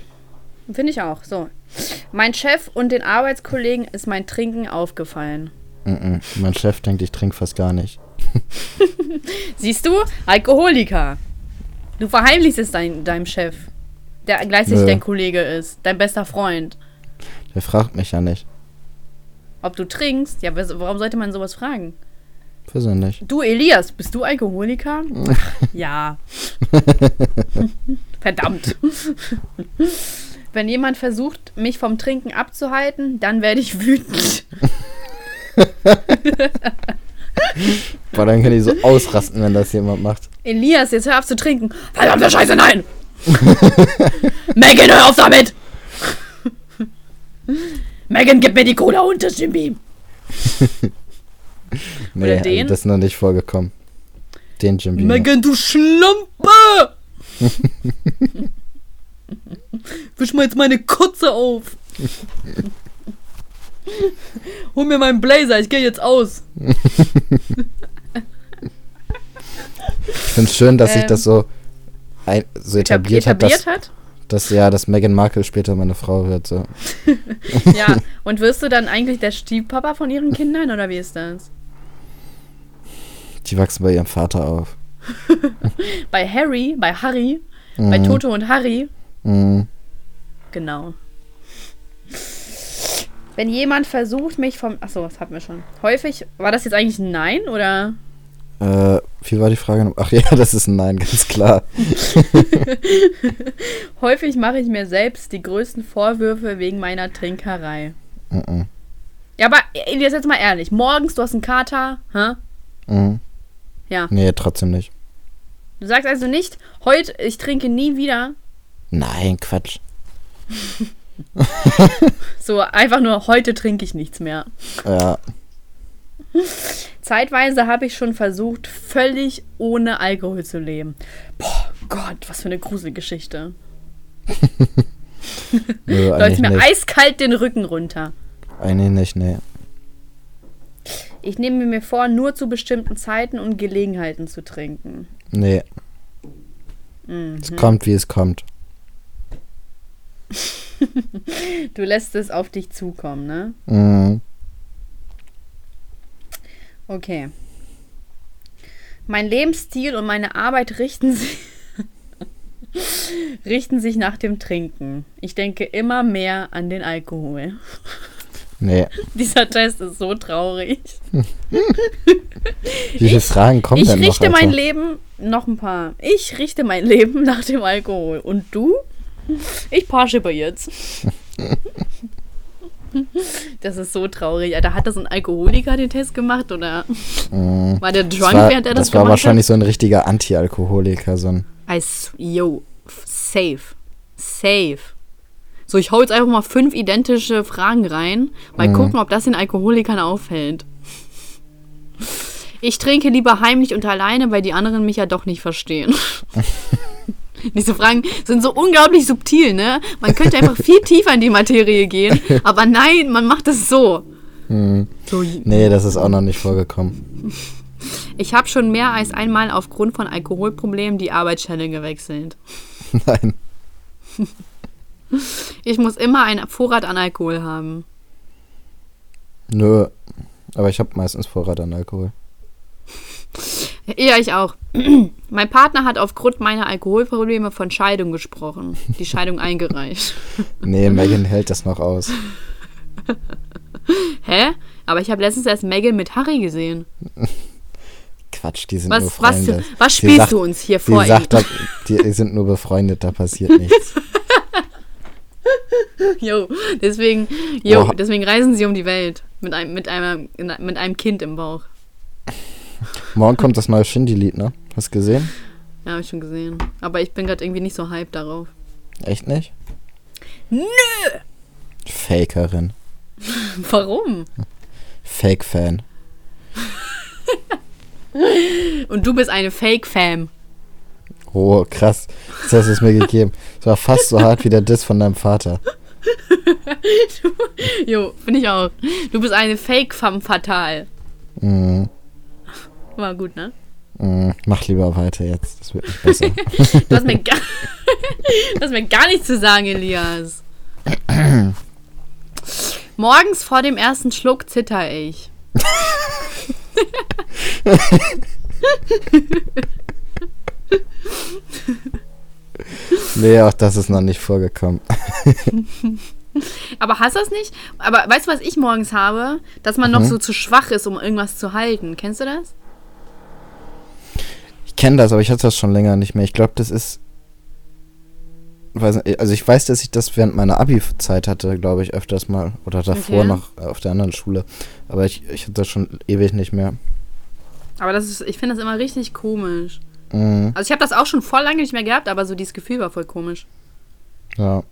A: Finde ich auch. So. Mein Chef und den Arbeitskollegen ist mein Trinken aufgefallen.
B: Mhm. Mein Chef denkt, ich trinke fast gar nicht.
A: Siehst du? Alkoholiker. Du verheimlichst es dein, deinem Chef. Der gleichzeitig
B: Nö.
A: dein Kollege ist. Dein bester Freund.
B: Der fragt mich ja nicht.
A: Ob du trinkst? Ja, warum sollte man sowas fragen?
B: Persönlich.
A: Du, Elias, bist du Alkoholiker? ja. Verdammt. Wenn jemand versucht, mich vom Trinken abzuhalten, dann werde ich wütend.
B: Boah, dann kann ich so ausrasten, wenn das jemand macht.
A: Elias, jetzt hör auf zu trinken. Verdammte Scheiße, nein! Megan, hör auf damit! Megan, gib mir die Cola und das Jimmy.
B: Nee,
A: Oder
B: also
A: den?
B: das ist noch nicht vorgekommen. Den Jim Beam.
A: Megan, du Schlampe! Wisch mal jetzt meine Kotze auf. Hol mir meinen Blazer, ich gehe jetzt aus.
B: Ich finde es schön, dass sich
A: Ähm,
B: das so, ein, so etabliert, hat, dass,
A: etabliert hat?
B: Dass ja, dass Meghan Markle später meine Frau wird. So.
A: Ja. Und wirst du dann eigentlich der Stiefpapa von ihren Kindern oder wie ist das?
B: Die wachsen bei ihrem Vater auf.
A: Bei Harry, bei Harry, bei
B: Mhm.
A: Toto und Harry.
B: Mhm.
A: Genau. Wenn jemand versucht, mich vom. Achso, das hatten wir schon. Häufig. War das jetzt eigentlich ein Nein oder?
B: Äh, wie war die Frage? Ach ja, das ist ein Nein, ganz klar.
A: Häufig mache ich mir selbst die größten Vorwürfe wegen meiner Trinkerei.
B: Mhm.
A: Ja, aber Elias, jetzt mal ehrlich. Morgens, du hast einen Kater, hä?
B: Mhm.
A: Ja.
B: Nee, trotzdem nicht.
A: Du sagst also nicht, heute, ich trinke nie wieder.
B: Nein, Quatsch.
A: So, einfach nur, heute trinke ich nichts mehr.
B: Ja,
A: Zeitweise habe ich schon versucht, völlig ohne Alkohol zu leben. Boah, Gott, was für eine Gruselgeschichte.
B: nö,
A: Läuft mir
B: nicht.
A: eiskalt den Rücken runter.
B: Eigentlich nicht, nee.
A: Ich nehme mir vor, nur zu bestimmten Zeiten und Gelegenheiten zu trinken.
B: Nee,
A: Mhm.
B: es kommt, wie es kommt.
A: Du lässt es auf dich zukommen, ne?
B: Mhm.
A: Okay. Mein Lebensstil und meine Arbeit richten sich, richten sich nach dem Trinken. Ich denke immer mehr an den Alkohol.
B: Nee.
A: Dieser Test ist so traurig.
B: Wie viele Fragen kommen
A: Ich
B: denn noch?
A: richte mein? Leben, noch ein paar. Ich richte mein Leben nach dem Alkohol. Und du? Ich parschipper jetzt. Das ist so traurig. Alter, hat das ein Alkoholiker den Test gemacht oder
B: Mhm.
A: war der
B: Das
A: drunk,
B: war,
A: während er das,
B: das war
A: gemacht
B: wahrscheinlich so ein richtiger Anti-Alkoholiker, so ein.
A: hat? I s- yo, safe. Safe. So, ich hau jetzt einfach mal fünf identische Fragen rein. Mal
B: Mhm.
A: gucken, ob das den Alkoholikern auffällt. Ich trinke lieber heimlich und alleine, weil die anderen mich ja doch nicht verstehen. Diese Fragen sind so unglaublich subtil, ne? Man könnte einfach viel tiefer in die Materie gehen, aber nein, man macht es so.
B: Mhm.
A: so
B: Nee, das ist auch noch nicht vorgekommen.
A: ich habe schon mehr als einmal aufgrund von Alkoholproblemen die Arbeitsstelle gewechselt.
B: Nein.
A: Ich muss immer einen Vorrat an Alkohol haben.
B: Nö. Aber ich habe meistens Vorrat an Alkohol.
A: Ja, ich auch. mein Partner hat aufgrund meiner Alkoholprobleme von Scheidung gesprochen. Die Scheidung eingereicht.
B: Nee, Megan hält das noch aus.
A: Hä? Aber ich habe letztens erst Megan mit Harry gesehen.
B: Quatsch, die sind nur
A: Was, was,
B: Freunde.
A: was
B: Sie
A: spielst
B: sagt-
A: du uns hier vor?
B: sagt, da, die sind nur befreundet, da passiert nichts.
A: Jo, deswegen, deswegen reisen sie um die Welt mit einem, mit einem, mit einem Kind im Bauch.
B: Morgen kommt das neue Shindy-Lied, ne? Hast du gesehen?
A: Ja, habe ich schon gesehen. Aber ich bin gerade irgendwie nicht so hyped darauf.
B: Echt nicht?
A: Nö!
B: Fakerin.
A: Warum?
B: Fake-Fan.
A: Und du bist eine Fake-Fam.
B: Oh, krass. Das hast du es mir gegeben. Das war fast so hart wie der Diss von deinem Vater.
A: Jo, finde ich auch. Du bist eine Fake-Femme fatal.
B: Mhm.
A: War gut, ne?
B: Mhm. Mach lieber weiter jetzt. Das wird nicht besser.
A: Du hast mir, gar, du hast mir gar nichts zu sagen, Elias. Morgens vor dem ersten Schluck zitter ich.
B: nee, auch das ist noch nicht vorgekommen.
A: Aber hast du das nicht? Aber weißt du, was ich morgens habe? Dass man noch
B: Mhm.
A: so zu schwach ist, um irgendwas zu halten. Kennst du das?
B: Ich kenne das, aber ich hatte das schon länger nicht mehr. Ich glaube, das ist. Also ich weiß, dass ich das während meiner Abi-Zeit hatte, glaube ich, öfters mal. Oder davor
A: Okay.
B: noch auf der anderen Schule. Aber ich, ich hatte das schon ewig nicht mehr.
A: Aber das ist, ich finde das immer richtig komisch.
B: Mhm.
A: Also ich habe das auch schon voll lange nicht mehr gehabt, aber so dieses Gefühl war voll komisch.
B: Ja.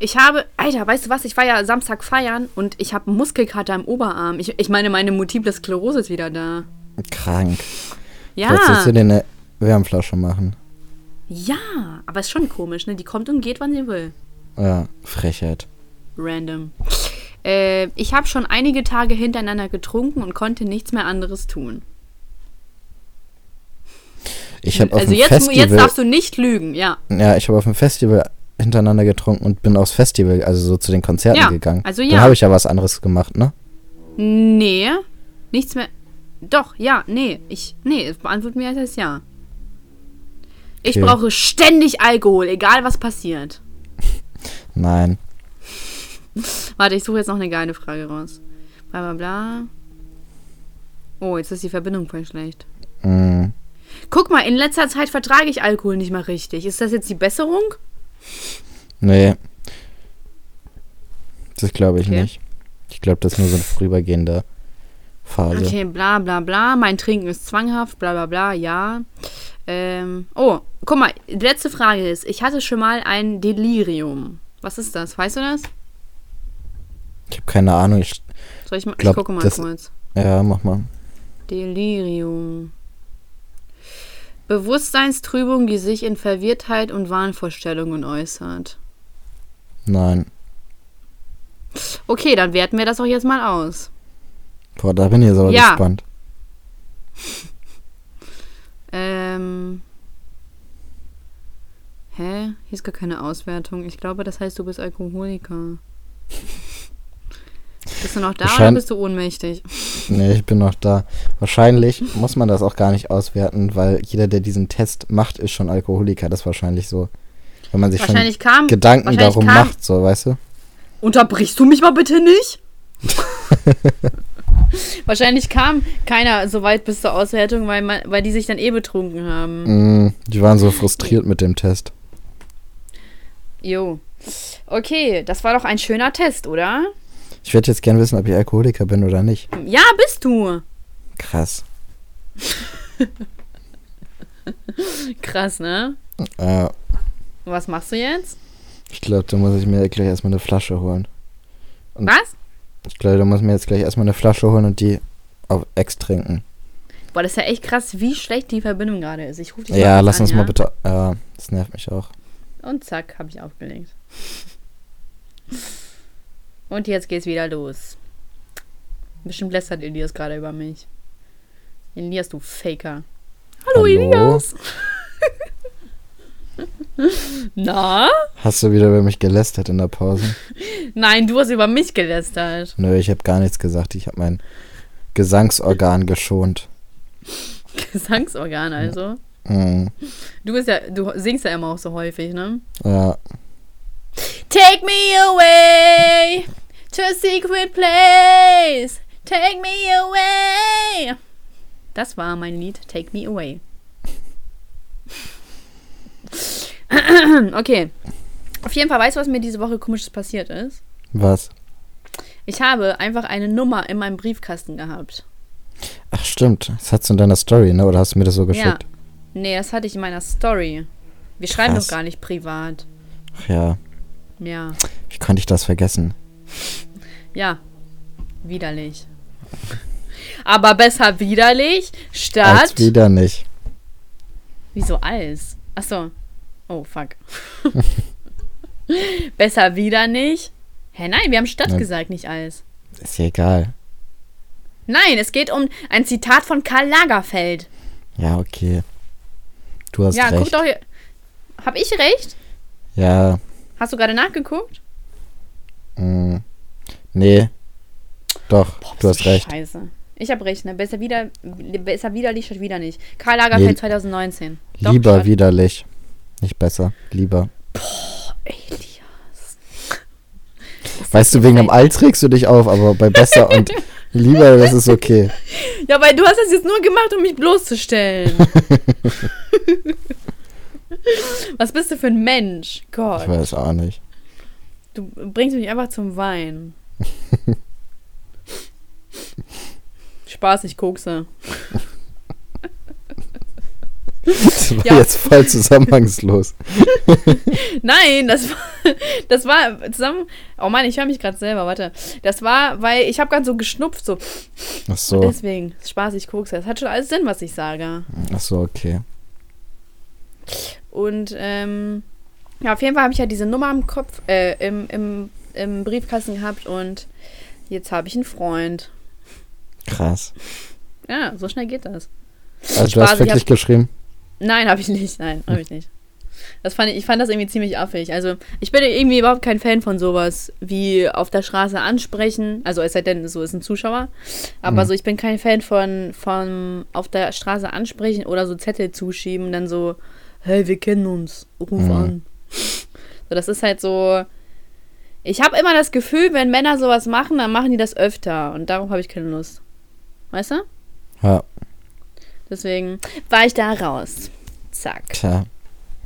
A: Ich habe, Alter, weißt du was? Ich war ja Samstag feiern und ich habe Muskelkater im Oberarm. Ich, ich meine, meine multiple Sklerose ist wieder da.
B: Krank. Vielleicht sollst du
A: Ja,
B: dir eine Wärmflasche machen.
A: ja, aber ist schon komisch, ne? Die kommt und geht, wann sie will.
B: Ja, Frechheit.
A: Random. Äh, ich habe schon einige Tage hintereinander getrunken und konnte nichts mehr anderes tun.
B: Ich habe auf
A: also
B: dem
A: jetzt,
B: Festival.
A: jetzt darfst du nicht lügen, ja.
B: Ja, ich habe auf dem Festival hintereinander getrunken und bin aufs Festival, also so zu den Konzerten
A: Ja,
B: gegangen.
A: also
B: Dann
A: ja.
B: habe ich ja was anderes gemacht, ne?
A: Nee, nichts mehr. Doch, ja, nee. Ich, nee, es beantwortet mir als ja. Ich
B: Okay.
A: brauche ständig Alkohol, egal was passiert.
B: Nein.
A: Warte, ich suche jetzt noch eine geile Frage raus. Bla bla bla. Oh, jetzt ist die Verbindung voll schlecht.
B: Mhm.
A: Guck mal, in letzter Zeit vertrage ich Alkohol nicht mehr richtig. Ist das jetzt die Besserung?
B: Nee. Das glaube ich
A: Okay.
B: nicht. Ich glaube, das ist nur so eine vorübergehende Phase.
A: Okay, bla bla bla. Mein Trinken ist zwanghaft, bla bla bla, ja. Ähm, oh, guck mal, die letzte Frage ist, ich hatte schon mal ein Delirium. Was ist das? Weißt du das?
B: Ich habe keine Ahnung. Ich,
A: Soll ich mal,
B: Glaub,
A: ich gucke mal
B: das-
A: kurz.
B: ja, mach mal.
A: Delirium. Bewusstseinstrübung, die sich in Verwirrtheit und Wahnvorstellungen äußert.
B: Nein.
A: Okay, dann werten wir das auch jetzt mal aus.
B: Boah, da bin ich jetzt aber
A: Ja.
B: gespannt.
A: Ähm. Hä? Hier ist gar keine Auswertung. Ich glaube, das heißt, du bist Alkoholiker. Bist du noch da oder
B: Schein-
A: bist du ohnmächtig?
B: Nee, ich bin noch da. Wahrscheinlich muss man das auch gar nicht auswerten, weil jeder, der diesen Test macht, ist schon Alkoholiker. Das ist wahrscheinlich so. Wenn man sich schon
A: Wahrscheinlich kam.
B: Gedanken
A: wahrscheinlich
B: darum macht, so, weißt du?
A: Unterbrichst du mich mal bitte nicht? Wahrscheinlich kam keiner so weit bis zur Auswertung, weil, man, weil die sich dann eh betrunken haben.
B: Mm, die waren so frustriert mit dem Test.
A: Jo. Okay, das war doch ein schöner Test, oder?
B: Ich würde jetzt gerne wissen, ob ich Alkoholiker bin oder nicht.
A: Ja, bist du.
B: Krass.
A: Krass, ne?
B: Äh,
A: Was machst du jetzt?
B: ich glaube, da muss ich mir gleich erstmal eine Flasche holen. Und-
A: Was?
B: Ich glaube, da muss mir jetzt gleich erstmal eine Flasche holen und die auf Ex trinken.
A: Boah, das ist ja echt krass, wie schlecht die Verbindung gerade ist. Ich rufe dich mal
B: Ja,
A: kurz
B: lass
A: an,
B: uns
A: ja?
B: mal bitte. Ja, das nervt mich auch.
A: Und zack, habe ich aufgelegt. Und jetzt geht's wieder los. Bestimmt lästert Elias gerade über mich. Elias, du Faker. Hallo,
B: Hallo?
A: Elias. Na?
B: Hast du wieder über mich gelästert in der Pause?
A: Nein, du hast über mich gelästert.
B: Nö, ich habe gar nichts gesagt. Ich habe mein Gesangsorgan geschont.
A: Gesangsorgan also.
B: Mm,
A: Du bist ja, du singst ja immer auch so häufig, ne?
B: ja,
A: Take me away to a secret place. Take me away. Das war mein Lied Take Me Away. okay. Auf jeden Fall, weißt du, was mir diese Woche komisches passiert ist?
B: was?
A: Ich habe einfach eine Nummer in meinem Briefkasten gehabt.
B: Ach, stimmt. Das hast du in deiner Story, ne? Oder hast du mir das so
A: Ja.
B: geschickt?
A: Nee, das hatte ich in meiner Story. Wir schreiben
B: Krass.
A: doch gar nicht privat.
B: Ach ja.
A: Ja.
B: Wie konnte ich das vergessen?
A: Ja. Widerlich. Aber besser widerlich statt.
B: Als wieder nicht.
A: Wieso als? Achso. Oh, fuck. besser wieder nicht. Hä, nein, wir haben Stadt
B: Nein.
A: gesagt, nicht als.
B: Ist ja egal.
A: Nein, es geht um ein Zitat von Karl Lagerfeld.
B: Ja, okay. Du hast
A: ja, guck
B: recht.
A: doch hier. Hab ich recht?
B: Ja,
A: Hast du gerade nachgeguckt?
B: mm, nee. Doch, du hast recht.
A: Scheiße. Ich habe recht, ne? Besser wieder, besser widerlich statt wieder nicht. Karl Lagerfeld
B: Nee.
A: 2019. Doch,
B: Lieber
A: statt-
B: widerlich. Nicht besser. Lieber.
A: Elias. Ist
B: Weißt du, wegen dem All trägst du dich auf, aber bei besser und lieber, das ist okay.
A: Ja, weil du hast das jetzt nur gemacht, um mich bloßzustellen. Was bist du für ein Mensch? Gott.
B: Ich weiß auch nicht.
A: Du bringst mich einfach zum Wein. Spaß, ich kokse.
B: Das war
A: Ja.
B: jetzt voll zusammenhangslos.
A: Nein, das war, das war zusammen. Oh Mann, ich höre mich gerade selber, warte. Das war, weil ich habe gerade so geschnupft, so.
B: Ach so.
A: Deswegen, Spaß, ich kokse. Das hat schon alles Sinn, was ich sage.
B: Ach so, okay.
A: Und, ähm, ja, auf jeden Fall habe ich ja diese Nummer im Kopf, äh, im, im, im Briefkasten gehabt und jetzt habe ich einen Freund.
B: Krass.
A: Ja, so schnell geht das.
B: Also du
A: Spaß,
B: hast
A: ich
B: wirklich geschrieben?
A: Nein, habe ich nicht. Nein, habe ich nicht. Das fand ich, ich fand das irgendwie ziemlich affig. Also, ich bin irgendwie überhaupt kein Fan von sowas wie auf der Straße ansprechen. Also, es sei denn, so ist ein Zuschauer. Aber
B: Mhm.
A: so, ich bin kein Fan von, von auf der Straße ansprechen oder so Zettel zuschieben und dann so, hey, wir kennen uns, ruf
B: Mhm.
A: an. So, das ist halt so. Ich habe immer das Gefühl, wenn Männer sowas machen, dann machen die das öfter. Und darauf habe ich keine Lust. Weißt du?
B: Ja,
A: Deswegen war ich da raus. Zack.
B: tja.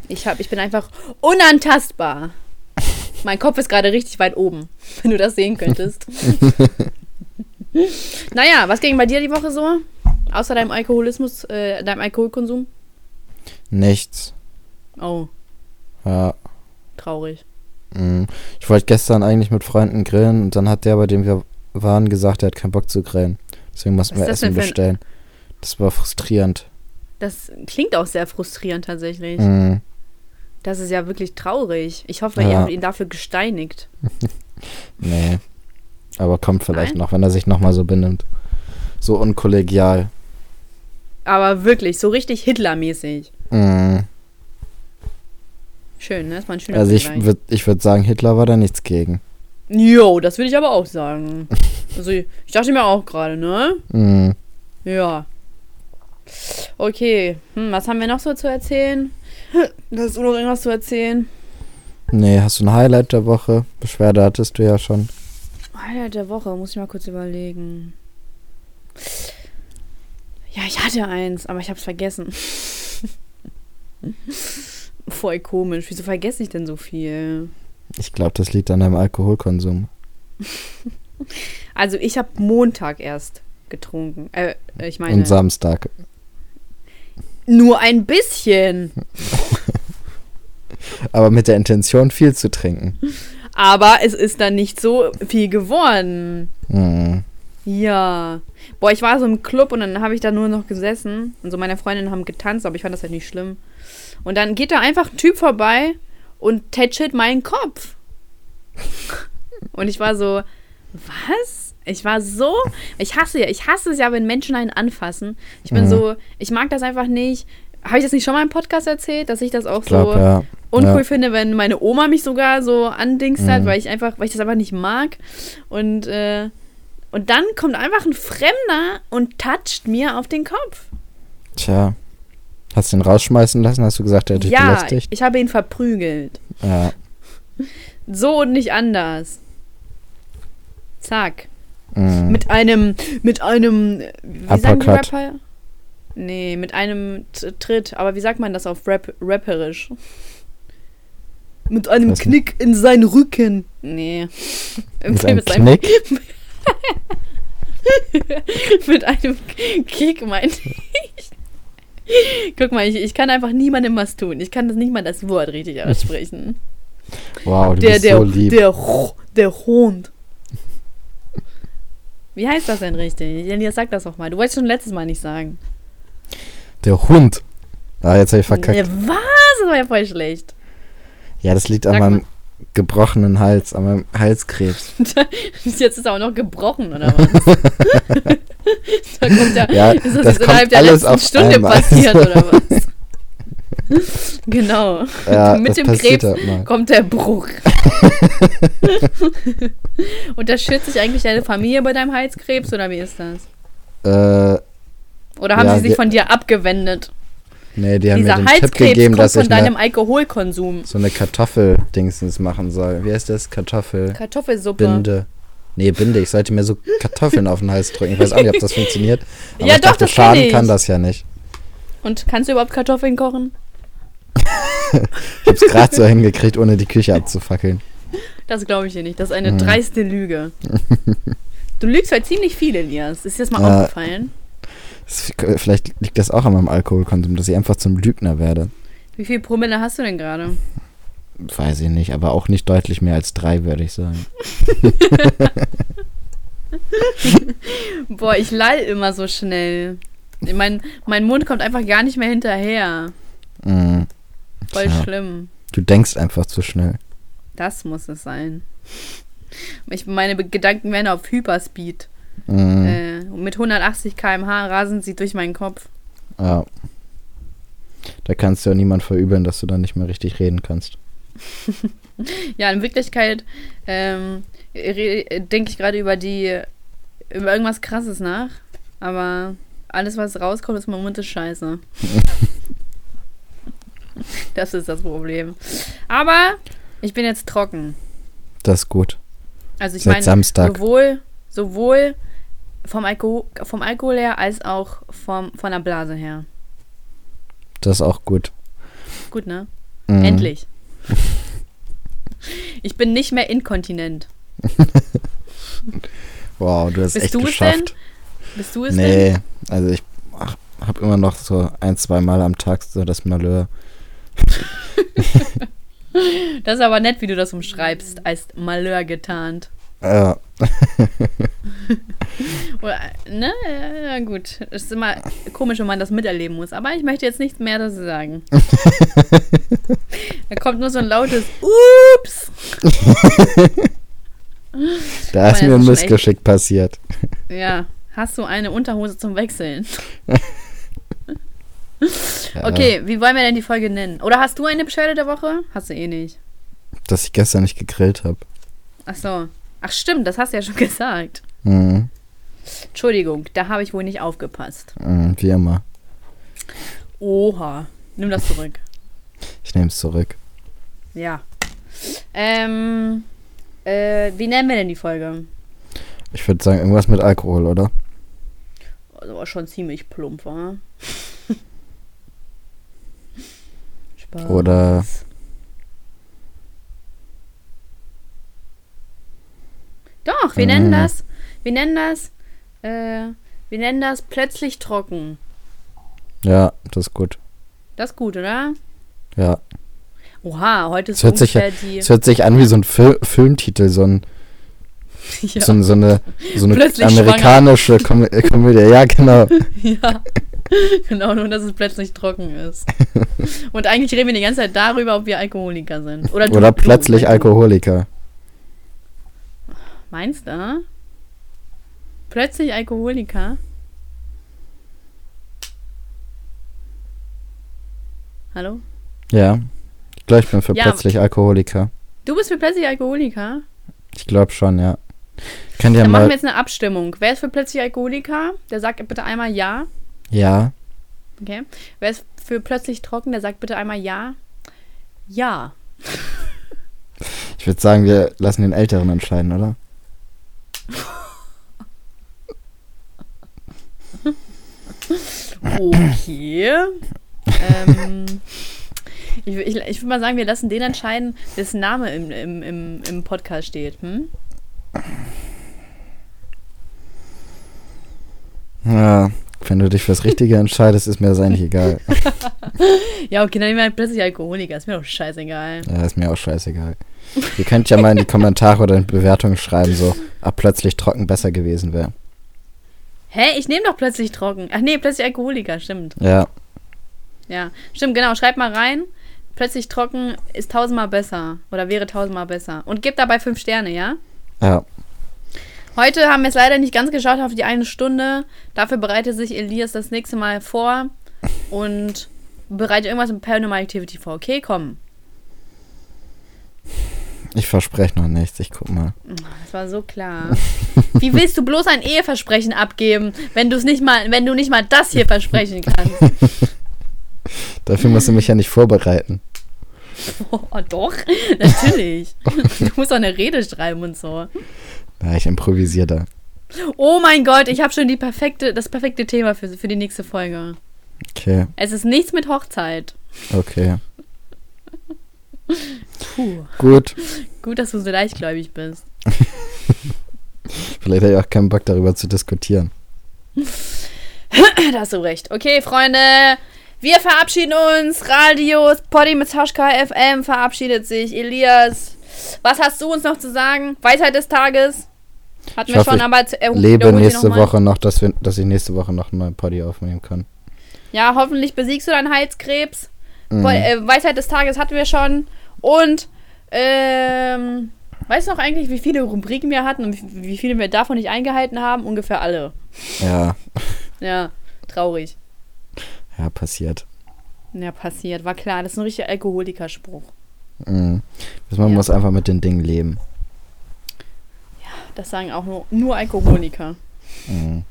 A: Ich, hab, ich bin einfach unantastbar. Mein Kopf ist gerade richtig weit oben, wenn du das sehen könntest. naja, was ging bei dir die Woche so? Außer deinem Alkoholismus, äh, deinem Alkoholkonsum?
B: Nichts.
A: Oh,
B: Ja.
A: traurig.
B: mm. Ich wollte gestern eigentlich mit Freunden grillen und dann hat der, bei dem wir waren, gesagt, er hat keinen Bock zu grillen. Deswegen mussten wir Essen
A: für ein-
B: bestellen. Das war frustrierend.
A: Das klingt auch sehr frustrierend tatsächlich.
B: Mm.
A: Das ist ja wirklich traurig. Ich hoffe,
B: Ja.
A: ihr habt ihn dafür gesteinigt.
B: Nee. Aber kommt vielleicht
A: Nein?
B: noch, wenn er sich nochmal so benimmt. So unkollegial.
A: Aber wirklich, so richtig Hitler-mäßig.
B: Mm.
A: Schön, ne? Das war ein schöner
B: Also ich würde ich würd sagen, Hitler war da nichts gegen.
A: Jo, das würde ich aber auch sagen. Also, ich dachte mir auch gerade, ne?
B: Mhm.
A: Ja. Okay, hm, was haben wir noch so zu erzählen? Hast du noch irgendwas zu erzählen?
B: Nee, hast du ein Highlight der Woche? Beschwerde hattest du ja schon.
A: Highlight der Woche, muss ich mal kurz überlegen. Ja, ich hatte eins, aber ich hab's vergessen. Voll komisch. Wieso vergesse ich denn so viel?
B: Ich glaube, das liegt an deinem Alkoholkonsum.
A: Also, ich habe Montag erst getrunken. Äh, ich meine.
B: Und Samstag.
A: Nur ein bisschen.
B: Aber mit der Intention, viel zu trinken.
A: Aber es ist dann nicht so viel geworden.
B: Mhm.
A: Ja. Boah, ich war so im Club und dann habe ich da nur noch gesessen. Und so meine Freundinnen haben getanzt, aber ich fand das halt nicht schlimm. Und dann geht da einfach ein Typ vorbei und tätschelt meinen Kopf. Und ich war so, was? Ich war so, ich hasse ja, ich hasse es ja, wenn Menschen einen anfassen. Ich bin
B: Mhm.
A: so, ich mag das einfach nicht. Habe ich das nicht schon mal im Podcast erzählt, dass ich das auch
B: Ich glaube,
A: so
B: ja.
A: uncool
B: ja.
A: finde, wenn meine Oma mich sogar so andingst hat,
B: Mhm.
A: weil ich einfach, weil ich das einfach nicht mag. Und, äh, und dann kommt einfach ein Fremder und toucht mir auf den Kopf.
B: Tja. Hast du ihn rausschmeißen lassen? Hast du gesagt, er hat dich
A: Ja,
B: belästigt?
A: ich habe ihn verprügelt.
B: Ja.
A: So und nicht anders. Zack.
B: Mhm.
A: Mit einem, mit einem, wie sagen die
B: Uppercut.
A: Rapper? Nee, mit einem Tritt. Aber wie sagt man das auf Rap rapperisch? Mit einem
B: nicht.
A: Knick in seinen Rücken. Nee.
B: Mit einem
A: seinem-
B: Knick?
A: mit einem Kick, meine ich. Guck mal, ich, ich kann einfach niemandem was tun. Ich kann das nicht mal das Wort richtig aussprechen.
B: Wow, du
A: der,
B: bist
A: der,
B: so lieb.
A: der, der Hund. Wie heißt das denn richtig? Elias, sag das doch mal. Du wolltest schon letztes Mal nicht sagen.
B: Der Hund. Ah, jetzt habe ich verkackt.
A: Ja, was? Das war ja voll schlecht.
B: Ja, das liegt an
A: Sag
B: meinem
A: mal.
B: gebrochenen Hals, an meinem Halskrebs.
A: Jetzt ist er auch noch gebrochen, oder was? da kommt ja,
B: Ja,
A: ist das,
B: das
A: jetzt innerhalb der letzten Stunde
B: einmal.
A: passiert, oder was? genau.
B: Ja,
A: Mit dem Krebs
B: halt
A: kommt der Bruch. Unterstützt sich eigentlich deine Familie bei deinem Halskrebs oder wie ist das?
B: Äh,
A: Oder haben
B: Ja,
A: sie sich von dir abgewendet?
B: nee, die haben
A: Dieser
B: mir den Tipp gegeben,
A: kommt
B: dass
A: von
B: ich
A: deinem
B: eine,
A: Alkoholkonsum.
B: so eine Kartoffeldingsens machen soll. Wie heißt das? Kartoffelbinde.
A: Kartoffelsuppe.
B: Nee, Binde. Ich sollte mir so Kartoffeln auf den Hals drücken. Ich weiß auch nicht, ob das funktioniert. Aber
A: Ja,
B: ich
A: doch,
B: dachte,
A: das
B: Schaden
A: ich.
B: kann das ja nicht.
A: Und kannst du überhaupt Kartoffeln kochen?
B: Ich hab's gerade so hingekriegt, ohne die Küche abzufackeln.
A: Das glaube ich dir nicht. Das ist eine
B: Mhm.
A: dreiste Lüge. Du lügst halt ziemlich viel, Elias. Ist dir das mal
B: Ja.
A: aufgefallen?
B: Das, vielleicht liegt das auch an meinem Alkoholkonsum, dass ich einfach zum Lügner werde.
A: Wie viel Promille hast du denn gerade?
B: Weiß ich nicht, aber auch nicht deutlich mehr als drei, würde ich sagen.
A: Boah, ich lall immer so schnell. Mein, mein Mund kommt einfach gar nicht mehr hinterher.
B: Mhm.
A: Voll
B: Tja.
A: schlimm.
B: Du denkst einfach zu schnell.
A: Das muss es sein. Ich, meine Gedanken werden auf Hyperspeed.
B: Mhm.
A: Äh, und mit 180 km/h rasen sie durch meinen Kopf.
B: Ja. Da kannst du ja niemand verübeln, dass du dann nicht mehr richtig reden kannst.
A: Ja, in Wirklichkeit ähm, denke ich gerade über die über irgendwas krasses nach. Aber alles, was rauskommt, ist mein Mund ist scheiße. das ist das Problem. Aber ich bin jetzt trocken.
B: Das ist gut.
A: Also ich
B: Seit
A: meine,
B: Samstag.
A: sowohl, sowohl vom, Alkohol, vom Alkohol her als auch vom, von der Blase her.
B: Das ist auch gut.
A: Gut, ne?
B: Mhm.
A: Endlich. Ich bin nicht mehr inkontinent.
B: Wow, du hast
A: Bist
B: echt
A: du es
B: geschafft.
A: Bist du es
B: Nee, also ich habe immer noch so ein, zwei Mal am Tag so das Malheur.
A: Das ist aber nett, wie du das umschreibst, als Malheur getarnt.
B: Ja,
A: Oder, ne? Ja, gut. Es ist immer komisch, wenn man das miterleben muss. Aber ich möchte jetzt nichts mehr dazu sagen. da kommt nur so ein lautes Ups.
B: da ist mir ein Missgeschick passiert.
A: Ja. Hast du eine Unterhose zum Wechseln?
B: Ja,
A: Okay, wie wollen wir denn die Folge nennen? Oder hast du eine Beschwerde der Woche? Hast du eh nicht.
B: Dass ich gestern nicht gegrillt habe.
A: Ach so. Ach stimmt, das hast du ja schon gesagt.
B: Mhm.
A: Entschuldigung, da habe ich wohl nicht aufgepasst.
B: Mhm, wie immer.
A: Oha. Nimm das zurück.
B: Ich nehme es zurück.
A: Ja. Ähm, äh, wie nennen wir denn die Folge?
B: Ich würde sagen, irgendwas mit Alkohol, oder?
A: Also war schon ziemlich plump, war. Spaß.
B: Oder-
A: Doch, wir nennen
B: Mhm.
A: das. Wir nennen das. Äh, wir nennen das plötzlich trocken.
B: Ja, das ist gut.
A: Das ist gut, oder?
B: Ja.
A: Oha, heute ist
B: Es hört, sich,
A: die.
B: es hört sich an wie so ein Fil Filmtitel, so, ein,
A: ja,
B: so, so eine, so eine
A: Plötzlich
B: amerikanische äh, Komödie. Ja, genau.
A: ja. genau, nur dass es plötzlich trocken ist. Und eigentlich reden wir die ganze Zeit darüber, ob wir Alkoholiker sind. Oder, du-
B: Oder
A: du,
B: plötzlich
A: du-
B: Alkoholiker.
A: Meinst du? Plötzlich Alkoholiker? Hallo?
B: Ja. Ich glaube, ich bin für
A: Ja.
B: plötzlich Alkoholiker.
A: Du bist für plötzlich Alkoholiker?
B: Ich glaube schon, ja. Könnt ihr
A: Dann machen
B: mal.
A: wir jetzt eine Abstimmung. Wer ist für plötzlich Alkoholiker? Der sagt bitte einmal ja.
B: Ja.
A: Okay. Wer ist für plötzlich trocken? Der sagt bitte einmal ja. Ja.
B: Ich würde sagen, wir lassen den Älteren entscheiden, oder?
A: Okay. ähm, ich ich, ich würde mal sagen, wir lassen den entscheiden, dessen Name im, im, im, im Podcast steht. Hm?
B: Ja. Wenn du dich fürs Richtige entscheidest, ist mir das eigentlich egal.
A: Ja, okay, dann nehmen wir halt plötzlich Alkoholiker. Ist mir doch scheißegal.
B: Ja, ist mir auch scheißegal. Ihr könnt ja mal in die Kommentare oder in die Bewertungen schreiben, so, ob plötzlich trocken besser gewesen wäre.
A: Hä? Ich nehme doch plötzlich trocken. Ach nee, plötzlich Alkoholiker, stimmt.
B: Ja.
A: Ja, stimmt, genau. Schreibt mal rein. Plötzlich trocken ist tausendmal besser. Oder wäre tausendmal besser. Und gebt dabei fünf Sterne, ja?
B: Ja.
A: Heute haben wir es leider nicht ganz geschafft auf die eine Stunde. Dafür bereitet sich Elias das nächste Mal vor und bereitet irgendwas mit Paranormal Activity vor. Okay, komm.
B: Ich verspreche noch nichts. Ich guck mal.
A: Das war so klar. Wie willst du bloß ein Eheversprechen abgeben, wenn du es nicht mal, wenn du nicht mal das hier versprechen kannst?
B: Dafür musst du mich ja nicht vorbereiten.
A: Oh, doch, natürlich. Du musst auch eine Rede schreiben und so.
B: Ja, ich improvisiere da.
A: Oh mein Gott, ich habe schon die perfekte, das perfekte Thema für, für die nächste Folge.
B: Okay,
A: Es ist nichts mit Hochzeit.
B: okay.
A: Puh,
B: Gut.
A: gut, dass du so leichtgläubig bist.
B: Vielleicht habe ich auch keinen Bock darüber zu diskutieren.
A: Da hast du recht. Okay, Freunde, wir verabschieden uns. Radios, Poddy mit Sascha FM verabschiedet sich. Elias, was hast du uns noch zu sagen? Weisheit des Tages? Hatten
B: Ich
A: wir
B: hoffe,
A: schon, aber z- äh,
B: Lebe nächste
A: noch.
B: Woche noch, dass, wir, dass ich nächste Woche noch einen neuen Poddy aufnehmen kann.
A: Ja, hoffentlich besiegst du deinen Halskrebs.
B: Mhm.
A: Äh, Weisheit des Tages hatten wir schon. Und, ähm, weißt du noch eigentlich, wie viele Rubriken wir hatten und wie, wie viele wir davon nicht eingehalten haben? Ungefähr alle.
B: Ja,
A: Ja, traurig.
B: ja, passiert.
A: Ja, passiert. War klar, das ist ein richtiger Alkoholikerspruch.
B: Mhm. Man
A: Ja.
B: muss einfach mit den Dingen leben.
A: Das sagen auch nur, nur Alkoholiker.
B: Mhm.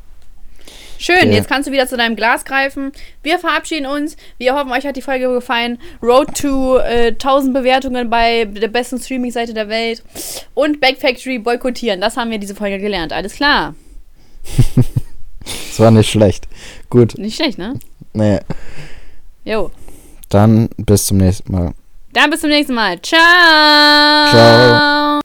A: Schön,
B: Ja.
A: jetzt kannst du wieder zu deinem Glas greifen. Wir verabschieden uns. Wir hoffen, euch hat die Folge gefallen. Road to äh, 1000 Bewertungen bei der besten Streaming-Seite der Welt. Und Back Factory boykottieren. Das haben wir diese Folge gelernt. Alles klar.
B: Das war nicht schlecht. Gut,
A: Nicht schlecht, ne?
B: nee,
A: Jo.
B: dann bis zum nächsten Mal.
A: Dann bis zum nächsten Mal. Ciao.
B: Ciao.